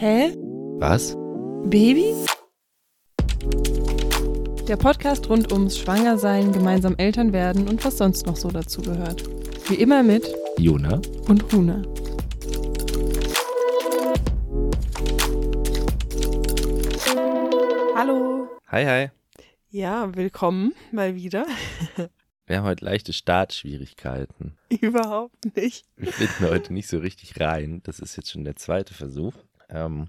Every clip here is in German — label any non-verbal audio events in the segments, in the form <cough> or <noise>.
Hä? Was? Baby? Der Podcast rund ums Schwangersein, gemeinsam Eltern werden und was sonst noch so dazu gehört. Wie immer mit Jona? und Huna. Hallo. Hi, hi. Ja, willkommen mal wieder. Wir haben heute leichte Startschwierigkeiten. <laughs> Überhaupt nicht. Wir finden heute nicht so richtig rein. Das ist jetzt schon der zweite Versuch. Ähm,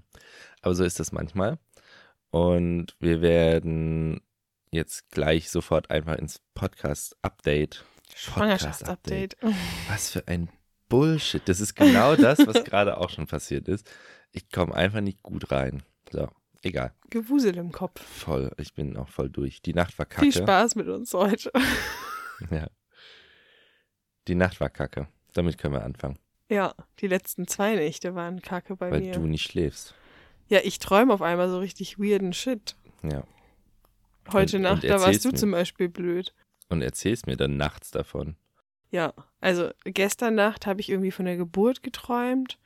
aber so ist das manchmal. Und wir werden jetzt gleich sofort einfach ins Podcast-Update. Schwangerschaftsupdate. Was für ein Bullshit. Das ist genau das, was <laughs> gerade auch schon passiert ist. Ich komme einfach nicht gut rein. So, egal. Gewusel im Kopf. Voll. Ich bin auch voll durch. Die Nacht war kacke. Viel Spaß mit uns heute. <laughs> Ja. Die Nacht war kacke. Damit können wir anfangen. Ja, die letzten zwei Nächte waren kacke bei weil mir. du nicht schläfst. Ja, ich träume auf einmal so richtig weirden Shit. Ja. Heute Und- Nacht, und da warst du mir. zum Beispiel blöd. Und erzählst mir dann nachts davon. Ja, also gestern Nacht habe ich irgendwie von der Geburt geträumt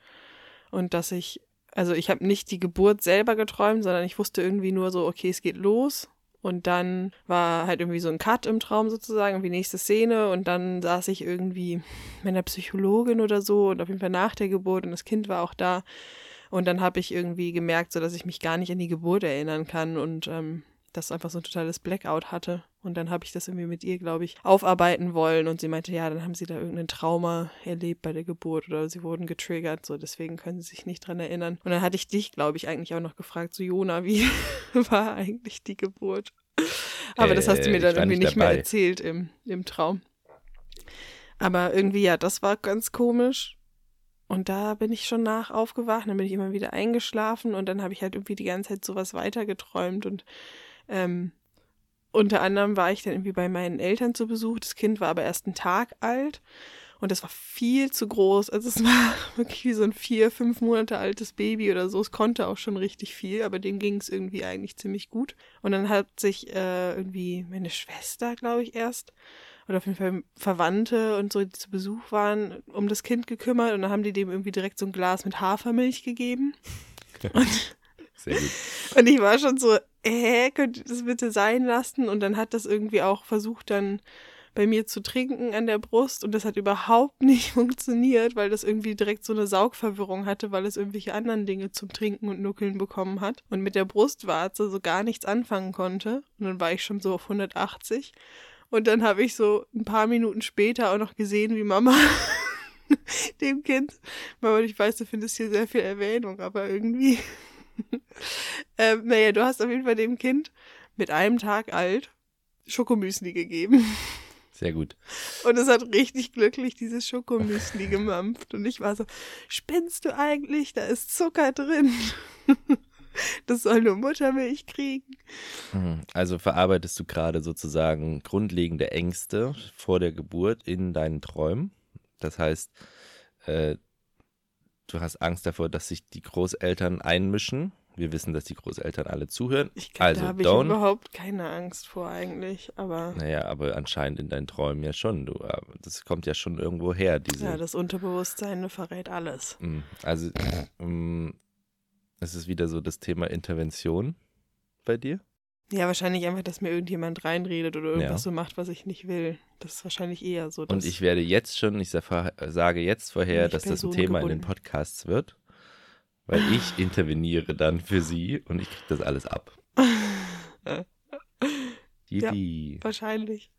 und dass ich, also ich habe nicht die Geburt selber geträumt, sondern ich wusste irgendwie nur so, okay, es geht los. Und dann war halt irgendwie so ein Cut im Traum sozusagen, irgendwie nächste Szene. Und dann saß ich irgendwie mit einer Psychologin oder so und auf jeden Fall nach der Geburt und das Kind war auch da. Und dann habe ich irgendwie gemerkt, so dass ich mich gar nicht an die Geburt erinnern kann und ähm, das einfach so ein totales Blackout hatte. Und dann habe ich das irgendwie mit ihr, glaube ich, aufarbeiten wollen. Und sie meinte, ja, dann haben sie da irgendein Trauma erlebt bei der Geburt oder sie wurden getriggert, so deswegen können sie sich nicht dran erinnern. Und dann hatte ich dich, glaube ich, eigentlich auch noch gefragt, so Jona, wie <laughs> war eigentlich die Geburt? Aber das hast du Äh, mir dann ich war irgendwie nicht nicht mehr erzählt im, im Traum. Aber irgendwie, ja, das war ganz komisch. Und da bin ich schon nach aufgewacht, dann bin ich immer wieder eingeschlafen und dann habe ich halt irgendwie die ganze Zeit sowas weitergeträumt und ähm, unter anderem war ich dann irgendwie bei meinen Eltern zu Besuch. Das Kind war aber erst einen Tag alt und das war viel zu groß. Also es war <laughs> wirklich wie so ein vier, fünf Monate altes Baby oder so. Es konnte auch schon richtig viel, aber dem ging es irgendwie eigentlich ziemlich gut. Und dann hat sich äh, irgendwie meine Schwester, glaube ich, erst oder auf jeden Fall Verwandte und so, die zu Besuch waren, um das Kind gekümmert und dann haben die dem irgendwie direkt so ein Glas mit Hafermilch gegeben. Und <laughs> Sehr gut. <laughs> und ich war schon so, hä, könnt ihr das bitte sein lassen? Und dann hat das irgendwie auch versucht, dann bei mir zu trinken an der Brust. Und das hat überhaupt nicht <laughs> funktioniert, weil das irgendwie direkt so eine Saugverwirrung hatte, weil es irgendwelche anderen Dinge zum Trinken und Nuckeln bekommen hat. Und mit der Brustwarze so gar nichts anfangen konnte. Und dann war ich schon so auf 180. Und dann habe ich so ein paar Minuten später auch noch gesehen, wie Mama <laughs> dem Kind, Mama, ich weiß, du findest hier sehr viel Erwähnung, aber irgendwie <laughs> ähm, naja, du hast auf jeden Fall dem Kind mit einem Tag alt Schokomüsli gegeben. Sehr gut. Und es hat richtig glücklich dieses Schokomüsli gemampft. Und ich war so, spinnst du eigentlich? Da ist Zucker drin. <laughs> Das soll nur Muttermilch kriegen. Mhm. Also verarbeitest du gerade sozusagen grundlegende Ängste vor der Geburt in deinen Träumen. Das heißt, äh, du hast Angst davor, dass sich die Großeltern einmischen. Wir wissen, dass die Großeltern alle zuhören. Ich glaube, Also, da habe ich don't. überhaupt keine Angst vor eigentlich. Aber Naja, aber anscheinend in deinen Träumen ja schon. Du, äh, das kommt ja schon irgendwo her, diese. ja, das Unterbewusstsein verrät alles. Mm, Also, mm, es ist wieder so das Thema Intervention bei dir. Ja, wahrscheinlich einfach, dass mir irgendjemand reinredet oder irgendwas Ja. so macht, was ich nicht will. Das ist wahrscheinlich eher so. Und ich werde jetzt schon, ich sag- sage jetzt vorher, dass das ein Thema in den. Podcasts wird, weil ich <laughs> interveniere dann für sie und ich kriege das alles ab. <laughs> Yippie. Wahrscheinlich.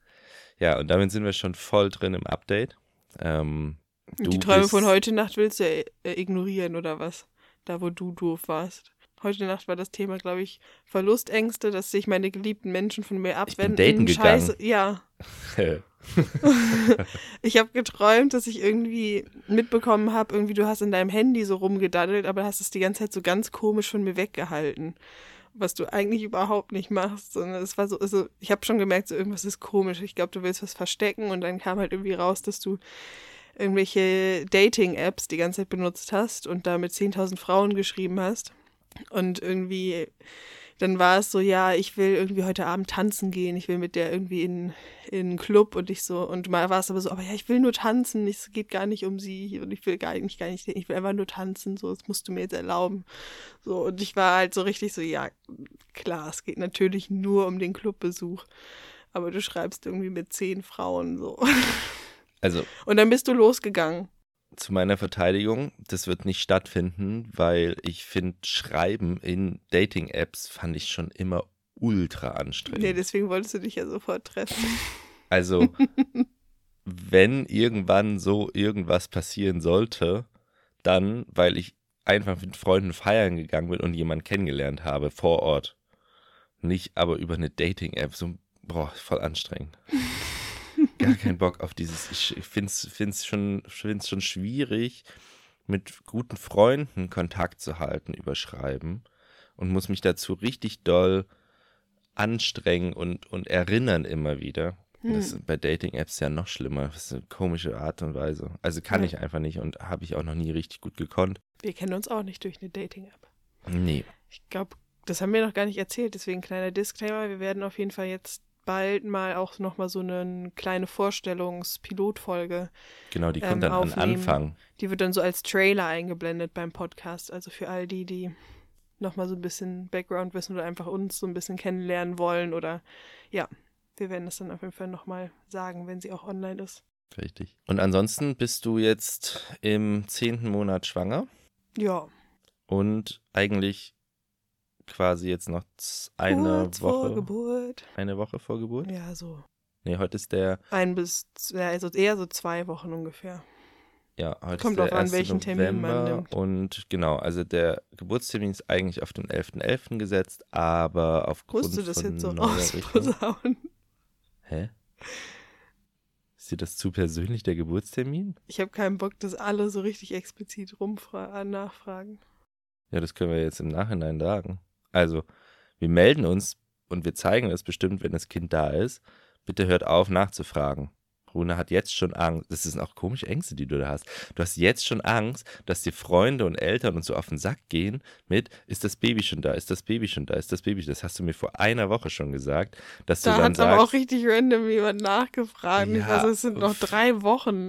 Ja. und damit sind wir schon voll drin im Update. Ähm, die Träume von heute Nacht willst du ja äh, ignorieren oder was? Da, wo du doof warst. Heute Nacht war das Thema, glaube ich, Verlustängste, dass sich meine geliebten Menschen von mir Ich bin abwenden. daten gegangen. Scheiße, ja. <laughs> Ich habe geträumt, dass ich irgendwie mitbekommen habe, irgendwie du hast in deinem Handy so rumgedaddelt, aber hast es die ganze Zeit so ganz komisch von mir weggehalten. Was du eigentlich überhaupt nicht machst, sondern es war so, also ich habe schon gemerkt, so irgendwas ist komisch. Ich glaube, du willst was verstecken und dann kam halt irgendwie raus, dass du irgendwelche Dating-Apps die ganze Zeit benutzt hast und da mit 10.000 Frauen geschrieben hast und irgendwie dann war es so, ja, ich will irgendwie heute Abend tanzen gehen, ich will mit der irgendwie in, in einen Club und ich so, und mal war es aber so, aber ja, ich will nur tanzen, es geht gar nicht um sie und ich will gar nicht, gar nicht, ich will einfach nur tanzen, so, das musst du mir jetzt erlauben. So, und ich war halt so richtig so, ja, klar, es geht natürlich nur um den Clubbesuch, aber du schreibst irgendwie mit zehn Frauen so. Also. Und dann bist du losgegangen zu meiner Verteidigung, das wird nicht stattfinden, weil ich finde, Schreiben in Dating-Apps fand ich schon immer ultra anstrengend. Nee, deswegen wolltest du dich ja sofort treffen. <laughs> Also, wenn irgendwann so irgendwas passieren sollte, dann, weil ich einfach mit Freunden feiern gegangen bin und jemanden kennengelernt habe vor Ort. Nicht aber über eine Dating-App, so, boah, voll anstrengend <laughs> gar keinen Bock auf dieses. Ich finde es schon, find's schon schwierig, mit guten Freunden Kontakt zu halten über Schreiben und muss mich dazu richtig doll anstrengen und, und erinnern immer wieder. Hm. Das ist bei Dating-Apps ja noch schlimmer. Das ist eine komische Art und Weise. Also kann ja. ich einfach nicht und habe ich auch noch nie richtig gut gekonnt. Wir kennen uns auch nicht durch eine Dating-App. Nee. Ich glaube, das haben wir noch gar nicht erzählt, deswegen kleiner Disclaimer. Wir werden auf jeden Fall jetzt bald mal auch nochmal so eine kleine Vorstellungspilotfolge. Genau, die kommt ähm, dann aufnehmen. am Anfang. Die wird dann so als Trailer eingeblendet beim Podcast. Also für all die, die nochmal so ein bisschen Background wissen oder einfach uns so ein bisschen kennenlernen wollen oder ja, wir werden das dann auf jeden Fall nochmal sagen, wenn sie auch online ist. Richtig. Und ansonsten bist du jetzt im zehnten Monat schwanger. Ja. Und eigentlich quasi jetzt noch eine Kurz Woche. Vor Geburt. Eine Woche vor Geburt? Ja, so. Nee, heute ist der. Ein bis, ja, also eher so zwei Wochen ungefähr. Ja, heute Kommt ist der an, welchen November Termin man nimmt. Und genau, also der Geburtstermin ist eigentlich auf den 11.11. .11. gesetzt, aber aufgrund Musst du das von jetzt so rausposaunen? Hä? Ist dir das zu persönlich, der Geburtstermin? Ich habe keinen Bock, dass alle so richtig explizit nachfragen. Ja, das können wir jetzt im Nachhinein sagen. Also, wir melden uns und wir zeigen es bestimmt, wenn das Kind da ist. Bitte hört auf, nachzufragen. Rune hat jetzt schon Angst. Das sind auch komische Ängste, die du da hast. Du hast jetzt schon Angst, dass dir Freunde und Eltern und so auf den Sack gehen mit, ist das Baby schon da, ist das Baby schon da, ist das Baby schon da. Das hast du mir vor einer Woche schon gesagt, dass da du dann hat sagst. aber auch richtig random jemand nachgefragt. Ja, also es sind noch drei Wochen.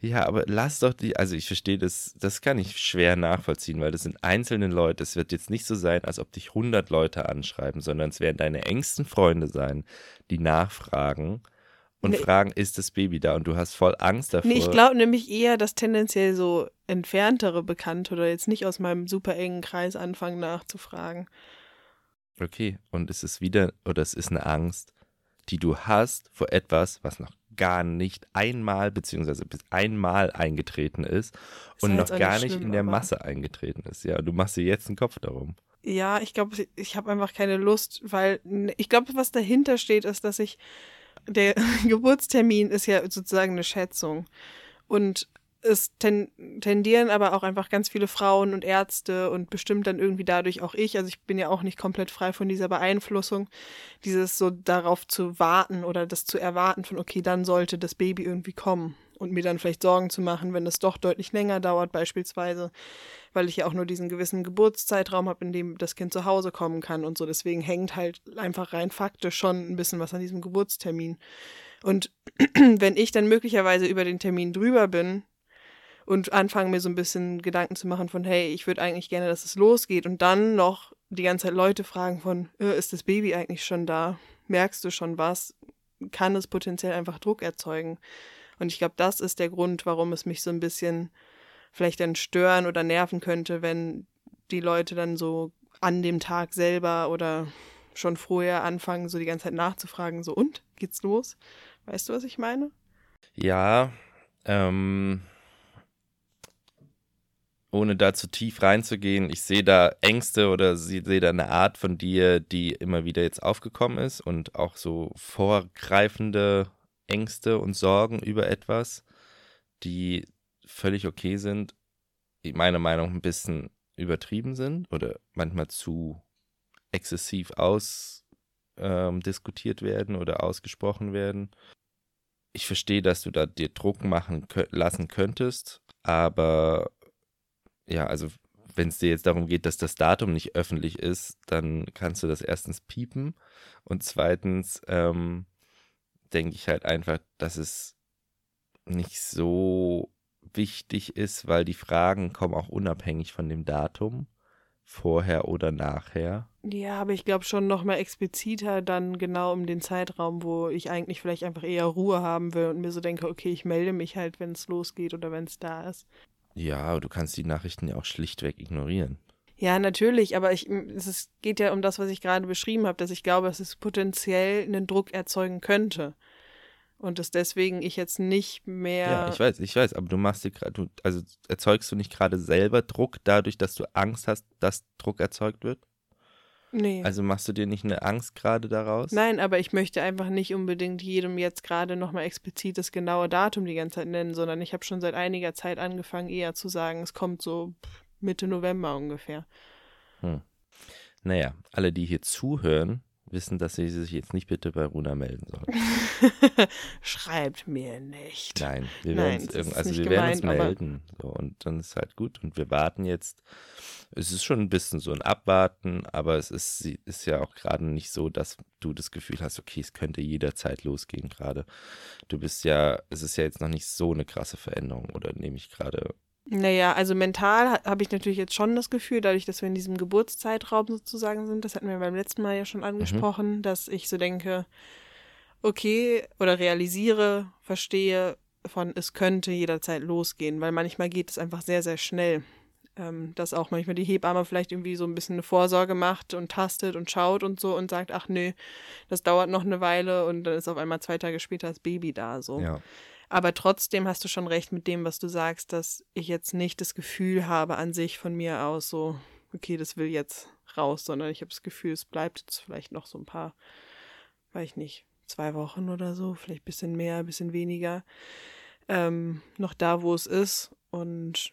Ja, aber lass doch die, also ich verstehe das, das kann ich schwer nachvollziehen, weil das sind einzelne Leute. Es wird jetzt nicht so sein, als ob dich 100 Leute anschreiben, sondern es werden deine engsten Freunde sein, die nachfragen und nee. fragen, ist das Baby da? Und du hast voll Angst davor. Nee, ich glaube nämlich eher, dass tendenziell so entferntere Bekannte oder jetzt nicht aus meinem super engen Kreis anfangen nachzufragen. Okay, und es ist wieder, oder es ist eine Angst, die du hast vor etwas, was noch gar nicht einmal beziehungsweise bis einmal eingetreten ist, ist und noch gar nicht schlimm, in der Masse eingetreten ist. Ja, du machst dir jetzt einen Kopf darum. Ja, ich glaube, ich habe einfach keine Lust, weil ich glaube, was dahinter steht, ist, dass ich der <laughs> Geburtstermin ist ja sozusagen eine Schätzung. Und es ten, tendieren aber auch einfach ganz viele Frauen und Ärzte und bestimmt dann irgendwie dadurch auch ich, also ich bin ja auch nicht komplett frei von dieser Beeinflussung, dieses so darauf zu warten oder das zu erwarten von, okay, dann sollte das Baby irgendwie kommen und mir dann vielleicht Sorgen zu machen, wenn es doch deutlich länger dauert beispielsweise, weil ich ja auch nur diesen gewissen Geburtszeitraum habe, in dem das Kind zu Hause kommen kann und so. Deswegen hängt halt einfach rein faktisch schon ein bisschen was an diesem Geburtstermin. Und <clears throat> wenn ich dann möglicherweise über den Termin drüber bin, und anfange mir so ein bisschen Gedanken zu machen von, hey, ich würde eigentlich gerne, dass es losgeht und dann noch die ganze Zeit Leute fragen von, äh, ist das Baby eigentlich schon da? Merkst du schon was? Kann es potenziell einfach Druck erzeugen? Und ich glaube, das ist der Grund, warum es mich so ein bisschen vielleicht dann stören oder nerven könnte, wenn die Leute dann so an dem Tag selber oder schon vorher anfangen, so die ganze Zeit nachzufragen, so und, geht's los? Weißt du, was ich meine? Ja, ähm, ohne da zu tief reinzugehen, ich sehe da Ängste oder sehe da eine Art von dir, die immer wieder jetzt aufgekommen ist und auch so vorgreifende Ängste und Sorgen über etwas, die völlig okay sind, meiner Meinung nach ein bisschen übertrieben sind oder manchmal zu exzessiv ausdiskutiert ähm, werden oder ausgesprochen werden. Ich verstehe, dass du da dir Druck machen lassen könntest, aber ja, also wenn es dir jetzt darum geht, dass das Datum nicht öffentlich ist, dann kannst du das erstens piepen und zweitens ähm, denke ich halt einfach, dass es nicht so wichtig ist, weil die Fragen kommen auch unabhängig von dem Datum, vorher oder nachher. Ja, aber ich glaube schon noch mal expliziter dann genau um den Zeitraum, wo ich eigentlich vielleicht einfach eher Ruhe haben will und mir so denke, okay, ich melde mich halt, wenn es losgeht oder wenn es da ist. Ja, aber du kannst die Nachrichten ja auch schlichtweg ignorieren. Ja, natürlich, aber ich, es geht ja um das, was ich gerade beschrieben habe, dass ich glaube, dass es potenziell einen Druck erzeugen könnte. Und dass deswegen ich jetzt nicht mehr. Ja, ich weiß, ich weiß, aber du machst dir gerade, also erzeugst du nicht gerade selber Druck dadurch, dass du Angst hast, dass Druck erzeugt wird? Nee. Also machst du dir nicht eine Angst gerade daraus? Nein, aber ich möchte einfach nicht unbedingt jedem jetzt gerade nochmal explizit das genaue Datum die ganze Zeit nennen, sondern ich habe schon seit einiger Zeit angefangen, eher zu sagen, es kommt so Mitte November ungefähr. Hm. Naja, alle, die hier zuhören, wissen, dass sie sich jetzt nicht bitte bei Runa melden sollen. <laughs> Schreibt mir nicht. Nein, wir werden uns, irgend, also wir werden uns melden. So, und dann ist halt gut. Und wir warten jetzt. Es ist schon ein bisschen so ein Abwarten, aber es ist, ist ja auch gerade nicht so, dass du das Gefühl hast, okay, es könnte jederzeit losgehen gerade. Du bist ja, es ist ja jetzt noch nicht so eine krasse Veränderung, oder nehme ich gerade naja, also mental habe ich natürlich jetzt schon das Gefühl, dadurch, dass wir in diesem Geburtszeitraum sozusagen sind, das hatten wir beim letzten Mal ja schon angesprochen, mhm. dass ich so denke, okay, oder realisiere, verstehe von, es könnte jederzeit losgehen, weil manchmal geht es einfach sehr, sehr schnell. Ähm, dass auch manchmal die Hebamme vielleicht irgendwie so ein bisschen eine Vorsorge macht und tastet und schaut und so und sagt, ach nö, das dauert noch eine Weile und dann ist auf einmal zwei Tage später das Baby da. So. Ja. Aber trotzdem hast du schon recht mit dem, was du sagst, dass ich jetzt nicht das Gefühl habe an sich von mir aus so, okay, das will jetzt raus, sondern ich habe das Gefühl, es bleibt jetzt vielleicht noch so ein paar, weiß ich nicht, zwei Wochen oder so, vielleicht ein bisschen mehr, ein bisschen weniger, ähm, noch da, wo es ist. Und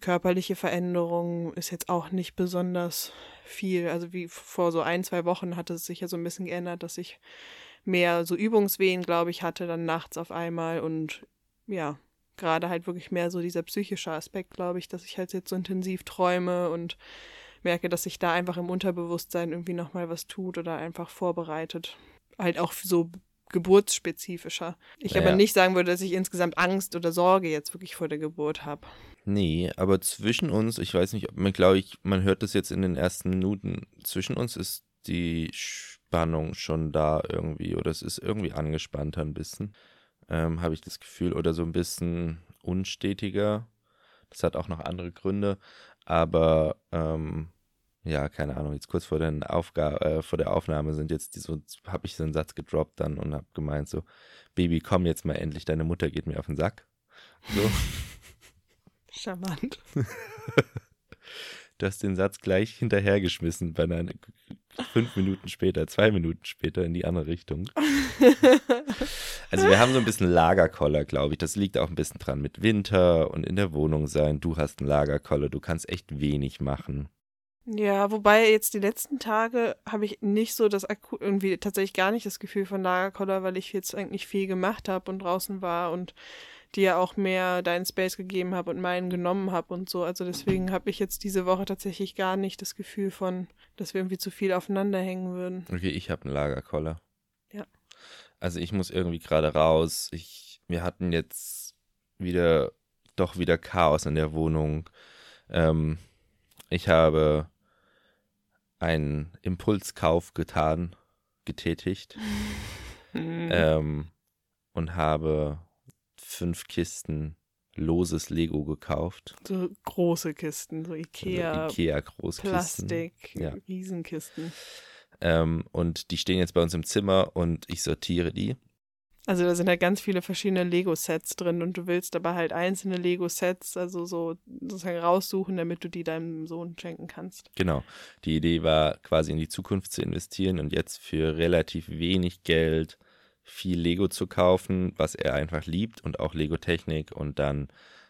körperliche Veränderung ist jetzt auch nicht besonders viel. Also wie vor so ein, zwei Wochen hatte es sich ja so ein bisschen geändert, dass ich mehr so Übungswehen, glaube ich, hatte dann nachts auf einmal und ja, gerade halt wirklich mehr so dieser psychische Aspekt, glaube ich, dass ich halt jetzt so intensiv träume und merke, dass sich da einfach im Unterbewusstsein irgendwie nochmal was tut oder einfach vorbereitet. Halt auch so geburtsspezifischer. Ich ja, aber nicht sagen würde, dass ich insgesamt Angst oder Sorge jetzt wirklich vor der Geburt habe. Nee, aber zwischen uns, ich weiß nicht, man glaube ich, man hört das jetzt in den ersten Minuten, zwischen uns ist die Spannung schon da irgendwie oder es ist irgendwie angespannter ein bisschen, ähm, habe ich das Gefühl, oder so ein bisschen unstetiger. Das hat auch noch andere Gründe, aber ähm, ja, keine Ahnung, jetzt kurz vor, den Aufga äh, vor der Aufnahme sind jetzt die so, habe ich so einen Satz gedroppt dann und habe gemeint so, Baby, komm jetzt mal endlich, deine Mutter geht mir auf den Sack. So. <laughs> Charmant. <laughs> du hast den Satz gleich hinterhergeschmissen, bei einer, fünf Minuten später, zwei Minuten später in die andere Richtung. <laughs> also wir haben so ein bisschen Lagerkoller, glaube ich. Das liegt auch ein bisschen dran mit Winter und in der Wohnung sein. Du hast einen Lagerkoller, du kannst echt wenig machen. Ja, wobei jetzt die letzten Tage habe ich nicht so das akut irgendwie tatsächlich gar nicht das Gefühl von Lagerkoller, weil ich jetzt eigentlich viel gemacht habe und draußen war und dir auch mehr deinen Space gegeben habe und meinen genommen habe und so. Also deswegen habe ich jetzt diese Woche tatsächlich gar nicht das Gefühl von, dass wir irgendwie zu viel aufeinander hängen würden. Okay, ich habe einen Lagerkoller. Ja. Also ich muss irgendwie gerade raus. Ich, wir hatten jetzt wieder, doch wieder Chaos in der Wohnung. Ähm, ich habe einen Impulskauf getan, getätigt. <laughs> ähm, und habe fünf Kisten loses Lego gekauft. So große Kisten, so Ikea. Also Ikea Großkisten. Plastik, ja. Riesenkisten. Ähm, und die stehen jetzt bei uns im Zimmer und ich sortiere die. Also da sind halt ganz viele verschiedene Lego-Sets drin und du willst aber halt einzelne Lego-Sets, also so sozusagen raussuchen, damit du die deinem Sohn schenken kannst. Genau. Die Idee war quasi in die Zukunft zu investieren und jetzt für relativ wenig Geld viel Lego zu kaufen, was er einfach liebt und auch Lego-Technik und dann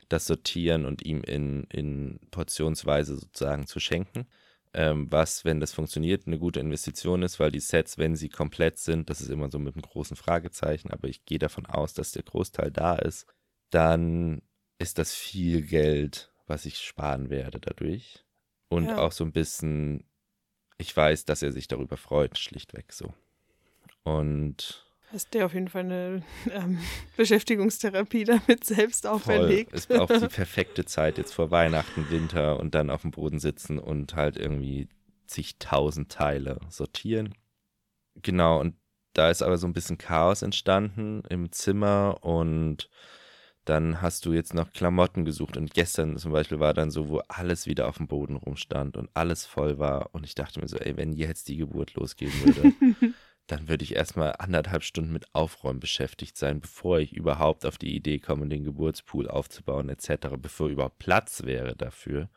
das sortieren und ihm in, in Portionsweise sozusagen zu schenken. Ähm, was, wenn das funktioniert, eine gute Investition ist, weil die Sets, wenn sie komplett sind, das ist immer so mit einem großen Fragezeichen, aber ich gehe davon aus, dass der Großteil da ist, dann ist das viel Geld, was ich sparen werde dadurch. Und Ja. auch so ein bisschen, ich weiß, dass er sich darüber freut, schlichtweg so. Und Hast dir auf jeden Fall eine <laughs> ähm, Beschäftigungstherapie damit selbst voll, auferlegt. ist auch die <laughs> perfekte Zeit jetzt vor Weihnachten, Winter und dann auf dem Boden sitzen und halt irgendwie zigtausend Teile sortieren. Genau, und da ist aber so ein bisschen Chaos entstanden im Zimmer und dann hast du jetzt noch Klamotten gesucht und gestern zum Beispiel war dann so, wo alles wieder auf dem Boden rumstand und alles voll war und ich dachte mir so, ey, wenn jetzt die Geburt losgehen würde, <laughs> dann würde ich erstmal anderthalb Stunden mit Aufräumen beschäftigt sein, bevor ich überhaupt auf die Idee komme, den Geburtspool aufzubauen etc., bevor überhaupt Platz wäre dafür.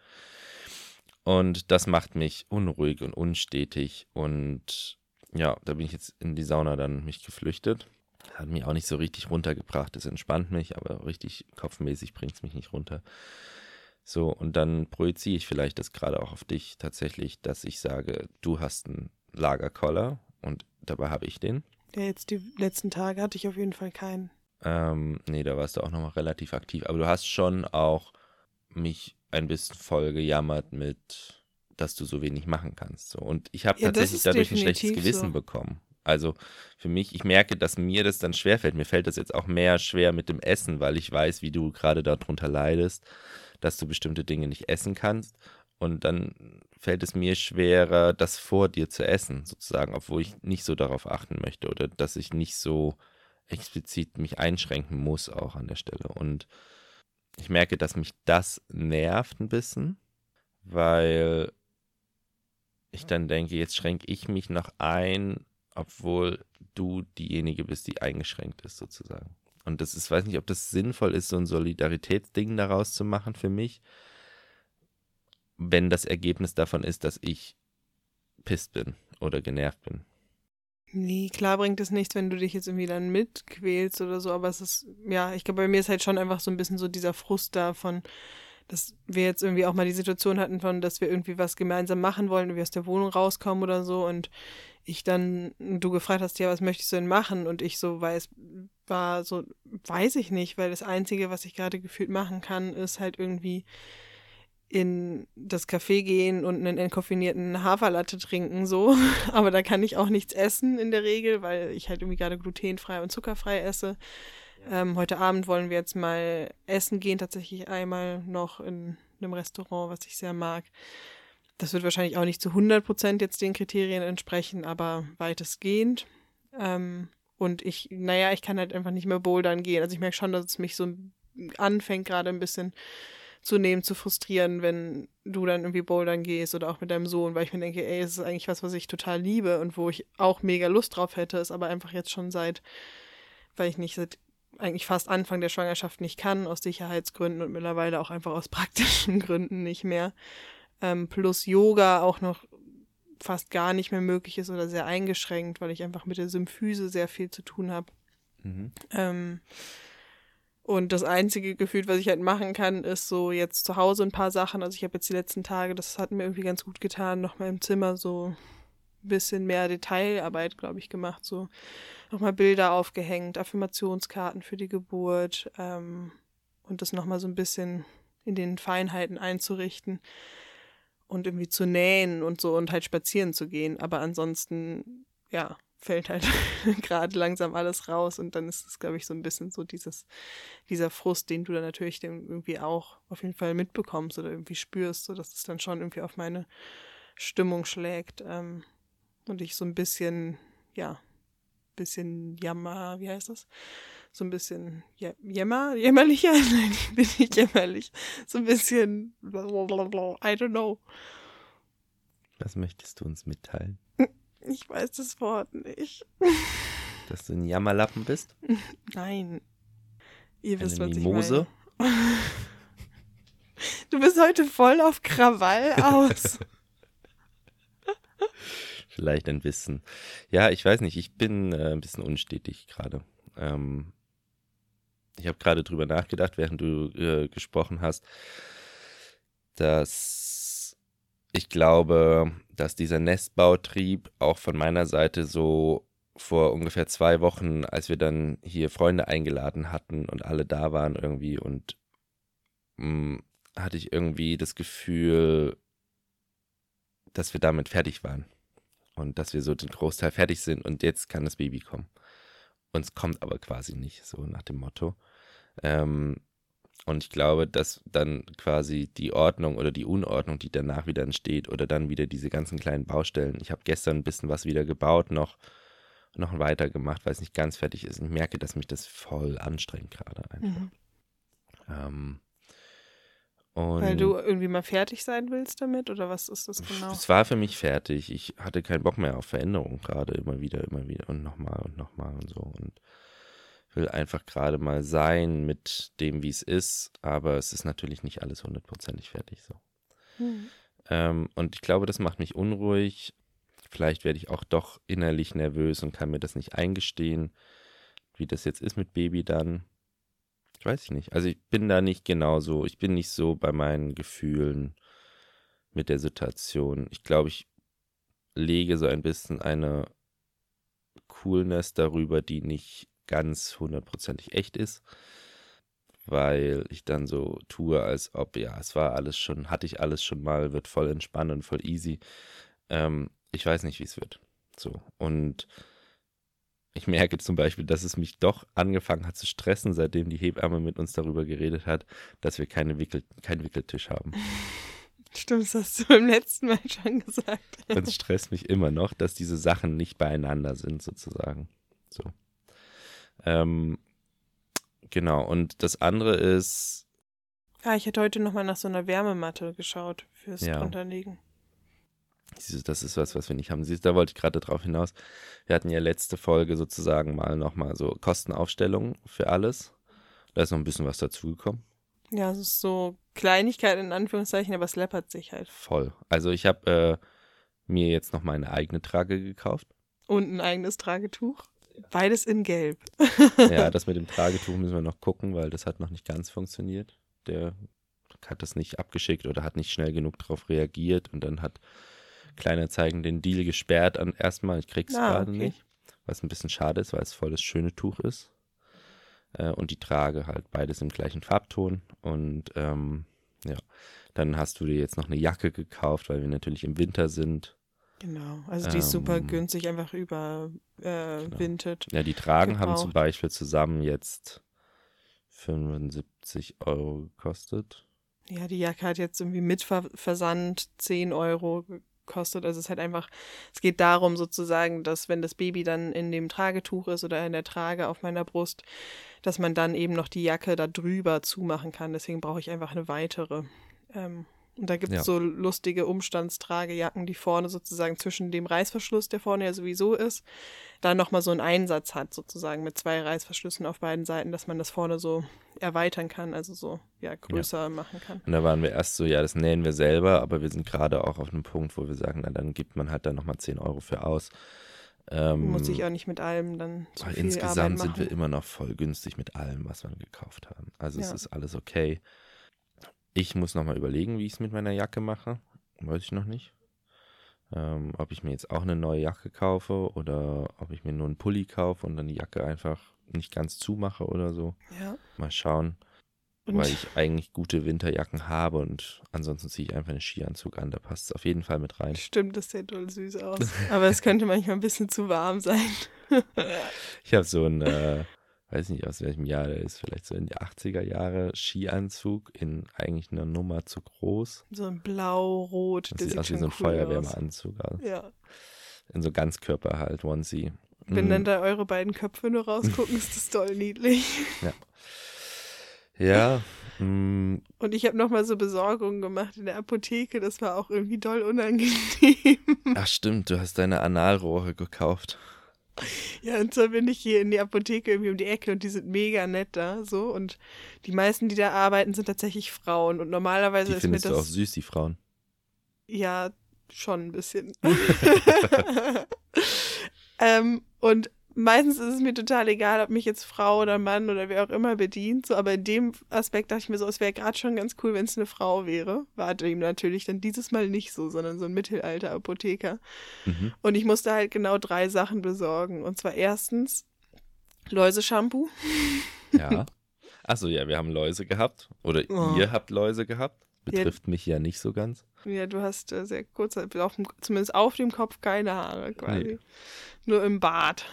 Und das macht mich unruhig und unstetig und ja, da bin ich jetzt in die Sauna dann mich geflüchtet. Hat mich auch nicht so richtig runtergebracht. Es entspannt mich, aber richtig kopfmäßig bringt es mich nicht runter. So, und dann projiziere ich vielleicht das gerade auch auf dich tatsächlich, dass ich sage, du hast einen Lagerkoller und dabei habe ich den. Ja, jetzt die letzten Tage hatte ich auf jeden Fall keinen. Ähm, nee, da warst du auch nochmal relativ aktiv. Aber du hast schon auch mich ein bisschen voll gejammert mit, dass du so wenig machen kannst. So. Und ich habe Ja, tatsächlich dadurch ein schlechtes Gewissen so. bekommen. Also für mich, ich merke, dass mir das dann schwerfällt. Mir fällt das jetzt auch mehr schwer mit dem Essen, weil ich weiß, wie du gerade darunter leidest, dass du bestimmte Dinge nicht essen kannst. Und dann fällt es mir schwerer, das vor dir zu essen, sozusagen, obwohl ich nicht so darauf achten möchte oder dass ich nicht so explizit mich einschränken muss auch an der Stelle. Und ich merke, dass mich das nervt ein bisschen, weil ich dann denke, jetzt schränke ich mich noch ein, obwohl du diejenige bist, die eingeschränkt ist, sozusagen. Und das ist, weiß nicht, ob das sinnvoll ist, so ein Solidaritätsding daraus zu machen für mich, wenn das Ergebnis davon ist, dass ich pisst bin oder genervt bin. Nee, klar bringt es nichts, wenn du dich jetzt irgendwie dann mitquälst oder so, aber es ist, ja, ich glaube, bei mir ist halt schon einfach so ein bisschen so dieser Frust da von, dass wir jetzt irgendwie auch mal die Situation hatten von, dass wir irgendwie was gemeinsam machen wollen wir aus der Wohnung rauskommen oder so und ich dann, du gefragt hast, ja, was möchtest du denn machen? Und ich so weiß, war so, weiß ich nicht, weil das Einzige, was ich gerade gefühlt machen kann, ist halt irgendwie in das Café gehen und einen entkoffinierten Haferlatte trinken, so. <laughs> Aber da kann ich auch nichts essen in der Regel, weil ich halt irgendwie gerade glutenfrei und zuckerfrei esse. Ähm, heute Abend wollen wir jetzt mal essen gehen, tatsächlich einmal noch in einem Restaurant, was ich sehr mag. Das wird wahrscheinlich auch nicht zu 100 Prozent jetzt den Kriterien entsprechen, aber weitestgehend. Ähm, und ich, naja, ich kann halt einfach nicht mehr bouldern gehen. Also ich merke schon, dass es mich so anfängt gerade ein bisschen zunehmend zu frustrieren, wenn du dann irgendwie bouldern gehst oder auch mit deinem Sohn, weil ich mir denke, ey, es ist eigentlich was, was ich total liebe und wo ich auch mega Lust drauf hätte, ist aber einfach jetzt schon seit, weil ich nicht seit eigentlich fast Anfang der Schwangerschaft nicht kann, aus Sicherheitsgründen und mittlerweile auch einfach aus <laughs> praktischen Gründen nicht mehr. Ähm, plus Yoga auch noch fast gar nicht mehr möglich ist oder sehr eingeschränkt, weil ich einfach mit der Symphyse sehr viel zu tun habe. Mhm. Ähm, und das einzige Gefühl, was ich halt machen kann, ist so jetzt zu Hause ein paar Sachen. Also ich habe jetzt die letzten Tage, das hat mir irgendwie ganz gut getan, nochmal im Zimmer so ein bisschen mehr Detailarbeit, glaube ich, gemacht. So nochmal Bilder aufgehängt, Affirmationskarten für die Geburt ähm, und das nochmal so ein bisschen in den Feinheiten einzurichten und irgendwie zu nähen und so und halt spazieren zu gehen. Aber ansonsten, ja, fällt halt <laughs> gerade langsam alles raus und dann ist es, glaube ich, so ein bisschen so dieses, dieser Frust, den du dann natürlich dann irgendwie auch auf jeden Fall mitbekommst oder irgendwie spürst, so dass es dann schon irgendwie auf meine Stimmung schlägt ähm, und ich so ein bisschen, ja, bisschen jammer, wie heißt das? So ein bisschen ja, jämmer, jämmerlicher? <laughs> Nein, ich bin nicht jämmerlich. So ein bisschen, I don't know. Was möchtest du uns mitteilen? Ich weiß das Wort nicht. Dass du ein Jammerlappen bist? Nein. Ihr Eine wisst, was Mimose? ich meine. Du bist heute voll auf Krawall aus. <laughs> Vielleicht ein bisschen. Ja, ich weiß nicht, ich bin äh, ein bisschen unstetig gerade. Ähm, ich habe gerade drüber nachgedacht, während du äh, gesprochen hast, dass ich glaube, dass dieser Nestbautrieb auch von meiner Seite so vor ungefähr zwei Wochen, als wir dann hier Freunde eingeladen hatten und alle da waren irgendwie und mh, hatte ich irgendwie das Gefühl, dass wir damit fertig waren und dass wir so den Großteil fertig sind und jetzt kann das Baby kommen. Und es kommt aber quasi nicht, so nach dem Motto. Ähm, und ich glaube, dass dann quasi die Ordnung oder die Unordnung, die danach wieder entsteht, oder dann wieder diese ganzen kleinen Baustellen. Ich habe gestern ein bisschen was wieder gebaut, noch, noch weiter gemacht, weil es nicht ganz fertig ist. Und ich merke, dass mich das voll anstrengt gerade einfach. Mhm. Ähm, weil du irgendwie mal fertig sein willst damit oder was ist das genau? Es war für mich fertig. Ich hatte keinen Bock mehr auf Veränderung gerade immer wieder, immer wieder und nochmal und nochmal und so. Und will einfach gerade mal sein mit dem, wie es ist, aber es ist natürlich nicht alles hundertprozentig fertig so. Mhm. Ähm, und ich glaube, das macht mich unruhig. Vielleicht werde ich auch doch innerlich nervös und kann mir das nicht eingestehen, wie das jetzt ist mit Baby dann. Ich weiß ich nicht. Also ich bin da nicht genauso. Ich bin nicht so bei meinen Gefühlen mit der Situation. Ich glaube, ich lege so ein bisschen eine Coolness darüber, die nicht ganz hundertprozentig echt ist, weil ich dann so tue, als ob, ja, es war alles schon, hatte ich alles schon mal, wird voll entspannt und voll easy. Ähm, ich weiß nicht, wie es wird. So. Und ich merke zum Beispiel, dass es mich doch angefangen hat zu stressen, seitdem die Hebamme mit uns darüber geredet hat, dass wir keine Wickel, keinen Wickeltisch haben. <laughs> Stimmt, das hast du beim letzten Mal schon gesagt. Und es stresst mich immer noch, dass diese Sachen nicht beieinander sind, sozusagen. So. Ähm, genau, und das andere ist. Ja, ich hätte heute nochmal nach so einer Wärmematte geschaut fürs ja. Drunterlegen. Das ist was, was wir nicht haben. Siehst, da wollte ich gerade drauf hinaus. Wir hatten ja letzte Folge sozusagen mal nochmal so Kostenaufstellung für alles. Da ist noch ein bisschen was dazugekommen. Ja, es ist so Kleinigkeit in Anführungszeichen, aber es läppert sich halt. Voll. Also ich habe äh, mir jetzt noch meine eigene Trage gekauft. Und ein eigenes Tragetuch. Beides in Gelb. ja, das mit dem Tragetuch müssen wir noch gucken, weil das hat noch nicht ganz funktioniert. Der hat das nicht abgeschickt oder hat nicht schnell genug darauf reagiert und dann hat Kleinanzeigen den Deal gesperrt an erstmal. Ich krieg's ah, gerade okay. nicht. Was ein bisschen schade ist, weil es voll das schöne Tuch ist. Äh, und die Trage halt beides im gleichen Farbton. Und ähm, ja, dann hast du dir jetzt noch eine Jacke gekauft, weil wir natürlich im Winter sind. Genau, also die ähm, ist super ähm, günstig, einfach überwintet. Äh, genau. Ja, die Tragen gebraucht. haben zum Beispiel zusammen jetzt 75 Euro gekostet. Ja, die Jacke hat jetzt irgendwie mit Versand 10 Euro kostet. Also es ist halt einfach, es geht darum sozusagen, dass wenn das Baby dann in dem Tragetuch ist oder in der Trage auf meiner Brust, dass man dann eben noch die Jacke da drüber zumachen kann. Deswegen brauche ich einfach eine weitere. Ähm, und da gibt es ja. so lustige Umstandstragejacken, die vorne sozusagen zwischen dem Reißverschluss, der vorne ja sowieso ist, da nochmal so einen Einsatz hat, sozusagen mit zwei Reißverschlüssen auf beiden Seiten, dass man das vorne so erweitern kann, also so ja, größer ja. machen kann. Und da waren wir erst so, ja, das nähen wir selber, aber wir sind gerade auch auf einem Punkt, wo wir sagen, na, dann gibt man halt da nochmal 10 Euro für aus. Ähm, Muss ich auch nicht mit allem dann zu weil viel Insgesamt sind wir immer noch voll günstig mit allem, was wir gekauft haben. Also ja. es ist alles okay. Ich muss nochmal überlegen, wie ich es mit meiner Jacke mache. Weiß ich noch nicht. Ähm, ob ich mir jetzt auch eine neue Jacke kaufe oder ob ich mir nur einen Pulli kaufe und dann die Jacke einfach nicht ganz zumache oder so. Ja. Mal schauen. Und weil ich eigentlich gute Winterjacken habe und ansonsten ziehe ich einfach einen Skianzug an. Da passt es auf jeden Fall mit rein. Stimmt, das sieht doll süß aus. <laughs> Aber es könnte manchmal ein bisschen zu warm sein. ich habe so ein äh, weiß nicht aus welchem Jahr der ist, vielleicht so in die 80er Jahre, Skianzug in eigentlich einer Nummer zu groß. So ein blau-rot. Das, sieht aus wie so ein cool Feuerwehrmanzug aus. Ja. In so Ganzkörper halt, Onesie. Wenn mhm. dann da eure beiden Köpfe nur rausgucken, ist das doll niedlich. <laughs> Ja. Ja. Mm. Und ich habe nochmal so Besorgungen gemacht in der Apotheke. Das war auch irgendwie doll unangenehm. Ach stimmt, du hast deine Analrohre gekauft. <laughs> Ja, und zwar bin ich hier in die Apotheke irgendwie um die Ecke und die sind mega nett da, so. Und die meisten, die da arbeiten, sind tatsächlich Frauen. Und normalerweise die ist mir das. du auch süß, die Frauen? Ja, schon ein bisschen. <laughs> <laughs> ähm, und meistens ist es mir total egal, ob mich jetzt Frau oder Mann oder wer auch immer bedient. So, aber in dem Aspekt dachte ich mir so, es wäre gerade schon ganz cool, wenn es eine Frau wäre. War ihm natürlich dann dieses Mal nicht so, sondern so ein Mittelalter-Apotheker. Mhm. Und ich musste halt genau drei Sachen besorgen. Und zwar erstens Läuse-Shampoo. Ja. Achso, ja, wir haben Läuse gehabt. Oder oh. ihr habt Läuse gehabt. Betrifft ja. mich ja nicht so ganz. Ja, du hast äh, sehr kurz, auf dem, zumindest auf dem Kopf keine Haare quasi. Nee. Nur im Bart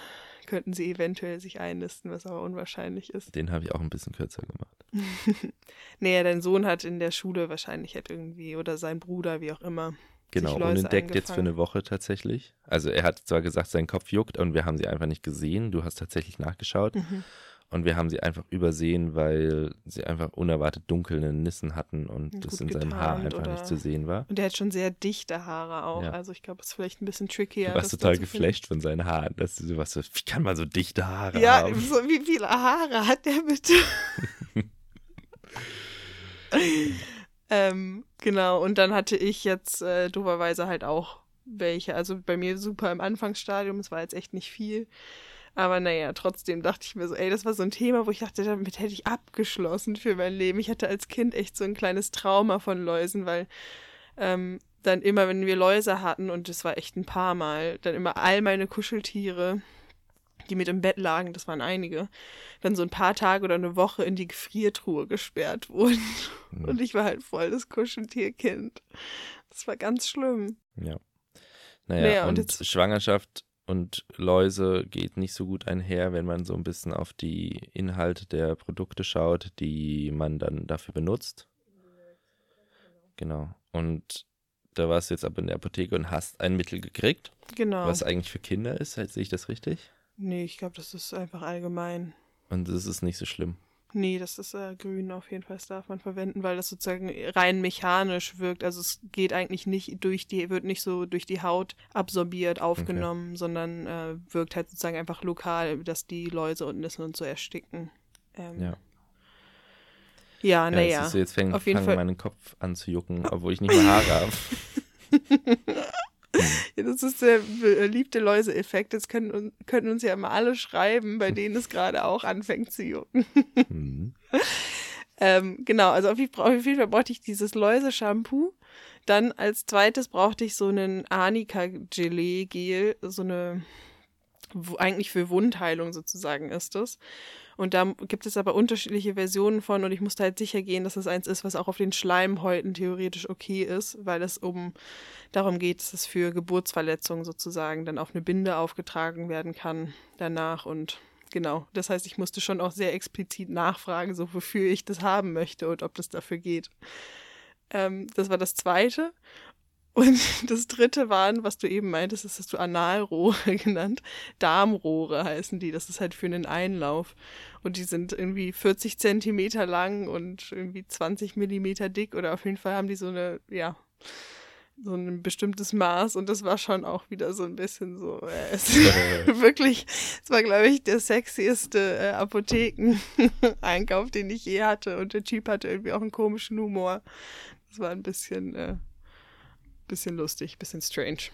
könnten sie eventuell sich einnisten, was aber unwahrscheinlich ist. Den habe ich auch ein bisschen kürzer gemacht. <laughs> naja, dein Sohn hat in der Schule wahrscheinlich halt irgendwie, oder sein Bruder, wie auch immer. Genau, unentdeckt jetzt für eine Woche tatsächlich. Also er hat zwar gesagt, sein Kopf juckt und wir haben sie einfach nicht gesehen. Du hast tatsächlich nachgeschaut. Mhm. Und wir haben sie einfach übersehen, weil sie einfach unerwartet dunkle Nissen hatten und Gut das in seinem Haar einfach nicht zu sehen war. Und er hat schon sehr dichte Haare auch. Ja. Also ich glaube, es ist vielleicht ein bisschen trickier. Du warst total geflasht von seinen Haaren. Dass du warst so, wie kann man so dichte Haare ja, haben? Ja, so, wie viele Haare hat der bitte? <laughs> ähm, genau, und dann hatte ich jetzt äh, doberweise halt auch welche. Also bei mir super im Anfangsstadium, es war jetzt echt nicht viel. Aber naja, trotzdem dachte ich mir so, ey, das war so ein Thema, wo ich dachte, damit hätte ich abgeschlossen für mein Leben. Ich hatte als Kind echt so ein kleines Trauma von Läusen, weil ähm, dann immer, wenn wir Läuse hatten, und das war echt ein paar Mal, dann immer all meine Kuscheltiere, die mit im Bett lagen, das waren einige, dann so ein paar Tage oder eine Woche in die Gefriertruhe gesperrt <laughs> wurden. Mhm. Und ich war halt voll das Kuscheltierkind. Das war ganz schlimm. Ja. Naja, naja und, und jetzt, Schwangerschaft und Läuse geht nicht so gut einher, wenn man so ein bisschen auf die Inhalte der Produkte schaut, die man dann dafür benutzt. Genau. Und da warst du jetzt aber in der Apotheke und hast ein Mittel gekriegt. Genau. Was eigentlich für Kinder ist, sehe ich das richtig? Nee, ich glaube, das ist einfach allgemein. Und das ist nicht so schlimm. Nee, das ist äh, grün auf jeden Fall, das darf man verwenden, weil das sozusagen rein mechanisch wirkt. Also es geht eigentlich nicht durch die, wird nicht so durch die Haut absorbiert, aufgenommen, okay. sondern äh, wirkt halt sozusagen einfach lokal, dass die Läuse und Nissen und so ersticken. Ähm, ja. Ja, naja. Ja, jetzt fängt, auf jeden Fall. meinen Kopf an zu jucken, obwohl ich nicht mehr Haare habe. <laughs> Ja, das ist der beliebte Läuse-Effekt. Das können, können uns ja immer alle schreiben, bei denen es gerade auch anfängt zu jucken. Mhm. <laughs> ähm, genau, also auf jeden Fall brauchte ich dieses Läuse-Shampoo. Dann als zweites brauchte ich so einen Arnika-Gelee-Gel, so eine, eigentlich für Wundheilung sozusagen ist das. Und da gibt es aber unterschiedliche Versionen von und ich musste halt sicher gehen, dass es eins ist, was auch auf den Schleimhäuten theoretisch okay ist, weil es um darum geht, dass es für Geburtsverletzungen sozusagen dann auf eine Binde aufgetragen werden kann danach und genau. Das heißt, ich musste schon auch sehr explizit nachfragen, so wofür ich das haben möchte und ob das dafür geht. Ähm, das war das Zweite. Und <laughs> das dritte waren, was du eben meintest, das hast du Analrohre <laughs> genannt. Darmrohre heißen die. Das ist halt für einen Einlauf. Und die sind irgendwie 40 Zentimeter lang und irgendwie 20 Millimeter dick. Oder auf jeden Fall haben die so eine, ja, so ein bestimmtes Maß. Und das war schon auch wieder so ein bisschen so, äh, <laughs> es wirklich, es war, glaube ich, der sexieste äh, Apotheken-Einkauf, den ich je hatte. Und der Typ hatte irgendwie auch einen komischen Humor. Das war ein bisschen, äh, bisschen lustig, bisschen strange.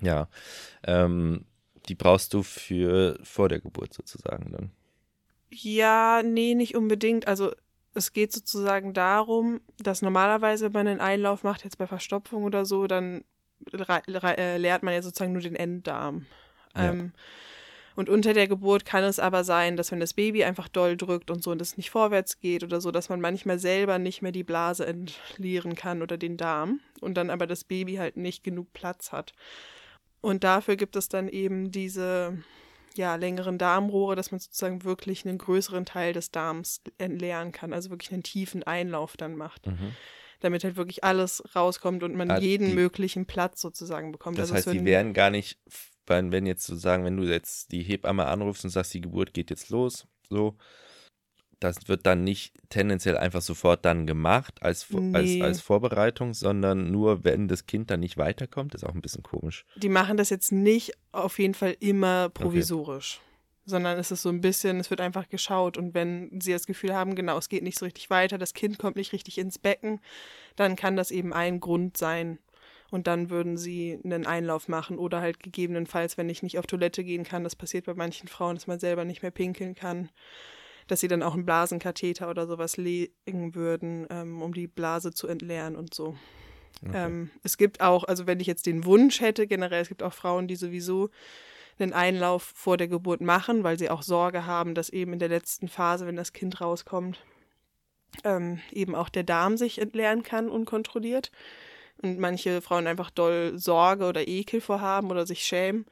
Ja, ähm, die brauchst du für vor der Geburt sozusagen dann. Ja, nee, nicht unbedingt. Also es geht sozusagen darum, dass normalerweise, wenn man einen Einlauf macht, jetzt bei Verstopfung oder so, dann äh, leert man ja sozusagen nur den Enddarm. Ja. Ähm, und unter der Geburt kann es aber sein, dass wenn das Baby einfach doll drückt und so und es nicht vorwärts geht oder so, dass man manchmal selber nicht mehr die Blase entleeren kann oder den Darm und dann aber das Baby halt nicht genug Platz hat. Und dafür gibt es dann eben diese ja, längeren Darmrohre, dass man sozusagen wirklich einen größeren Teil des Darms entleeren kann, also wirklich einen tiefen Einlauf dann macht. Mhm. Damit halt wirklich alles rauskommt und man also jeden die, möglichen Platz sozusagen bekommt. Das also heißt, die werden gar nicht weil wenn jetzt sozusagen, wenn du jetzt die Hebamme anrufst und sagst, die Geburt geht jetzt los, so, das wird dann nicht tendenziell einfach sofort dann gemacht als, nee. als, als Vorbereitung, sondern nur, wenn das Kind dann nicht weiterkommt, ist auch ein bisschen komisch. Die machen das jetzt nicht auf jeden Fall immer provisorisch. Okay. Sondern es ist so ein bisschen, es wird einfach geschaut und wenn sie das Gefühl haben, genau, es geht nicht so richtig weiter, das Kind kommt nicht richtig ins Becken, dann kann das eben ein Grund sein, und dann würden sie einen Einlauf machen oder halt gegebenenfalls, wenn ich nicht auf Toilette gehen kann, das passiert bei manchen Frauen, dass man selber nicht mehr pinkeln kann, dass sie dann auch einen Blasenkatheter oder sowas legen würden, ähm, um die Blase zu entleeren und so. Okay. Ähm, es gibt auch, also wenn ich jetzt den Wunsch hätte, generell, es gibt auch Frauen, die sowieso einen Einlauf vor der Geburt machen, weil sie auch Sorge haben, dass eben in der letzten Phase, wenn das Kind rauskommt, ähm, eben auch der Darm sich entleeren kann unkontrolliert und manche Frauen einfach doll Sorge oder Ekel vorhaben oder sich schämen,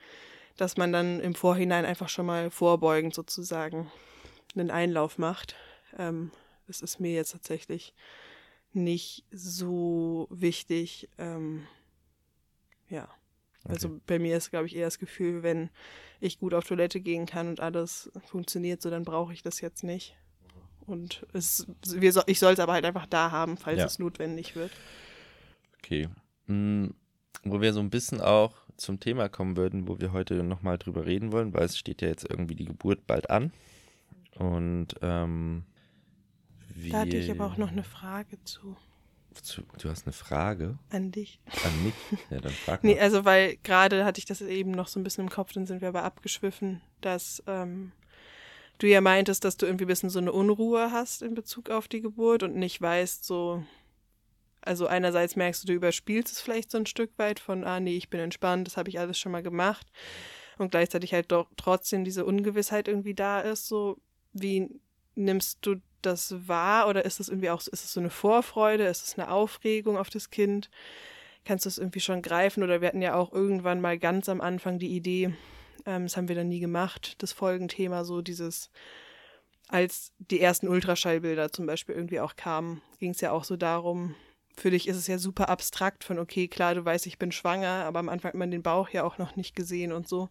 dass man dann im Vorhinein einfach schon mal vorbeugend sozusagen einen Einlauf macht. Ähm, das ist mir jetzt tatsächlich nicht so wichtig. Ähm, ja. Also okay. bei mir ist, glaube ich, eher das Gefühl, wenn ich gut auf Toilette gehen kann und alles funktioniert so, dann brauche ich das jetzt nicht. Und es, wir ich soll es aber halt einfach da haben, falls ja. es notwendig wird. Okay. Hm, wo wir so ein bisschen auch zum Thema kommen würden, wo wir heute nochmal drüber reden wollen, weil es steht ja jetzt irgendwie die Geburt bald an. Und ähm, wir, da hatte ich aber auch noch eine Frage zu. Du hast eine Frage? An dich. An mich? Ja, dann frag <laughs> mal. nee, also weil gerade hatte ich das eben noch so ein bisschen im Kopf, dann sind wir aber abgeschwiffen, dass ähm, du ja meintest, dass du irgendwie ein bisschen so eine Unruhe hast in Bezug auf die Geburt und nicht weißt, so, also einerseits merkst du, du überspielst es vielleicht so ein Stück weit von, ah nee, ich bin entspannt, das habe ich alles schon mal gemacht. Und gleichzeitig halt doch trotzdem diese Ungewissheit irgendwie da ist, so, wie nimmst du das wahr? Oder ist es irgendwie auch, ist es so eine Vorfreude, ist es eine Aufregung auf das Kind? Kannst du es irgendwie schon greifen? Oder wir hatten ja auch irgendwann mal ganz am Anfang die Idee, ähm, das haben wir dann nie gemacht, das Folgenthema, so dieses, als die ersten Ultraschallbilder zum Beispiel irgendwie auch kamen, ging es ja auch so darum, für dich ist es ja super abstrakt von, okay, klar, du weißt, ich bin schwanger, aber am Anfang hat man den Bauch ja auch noch nicht gesehen und so.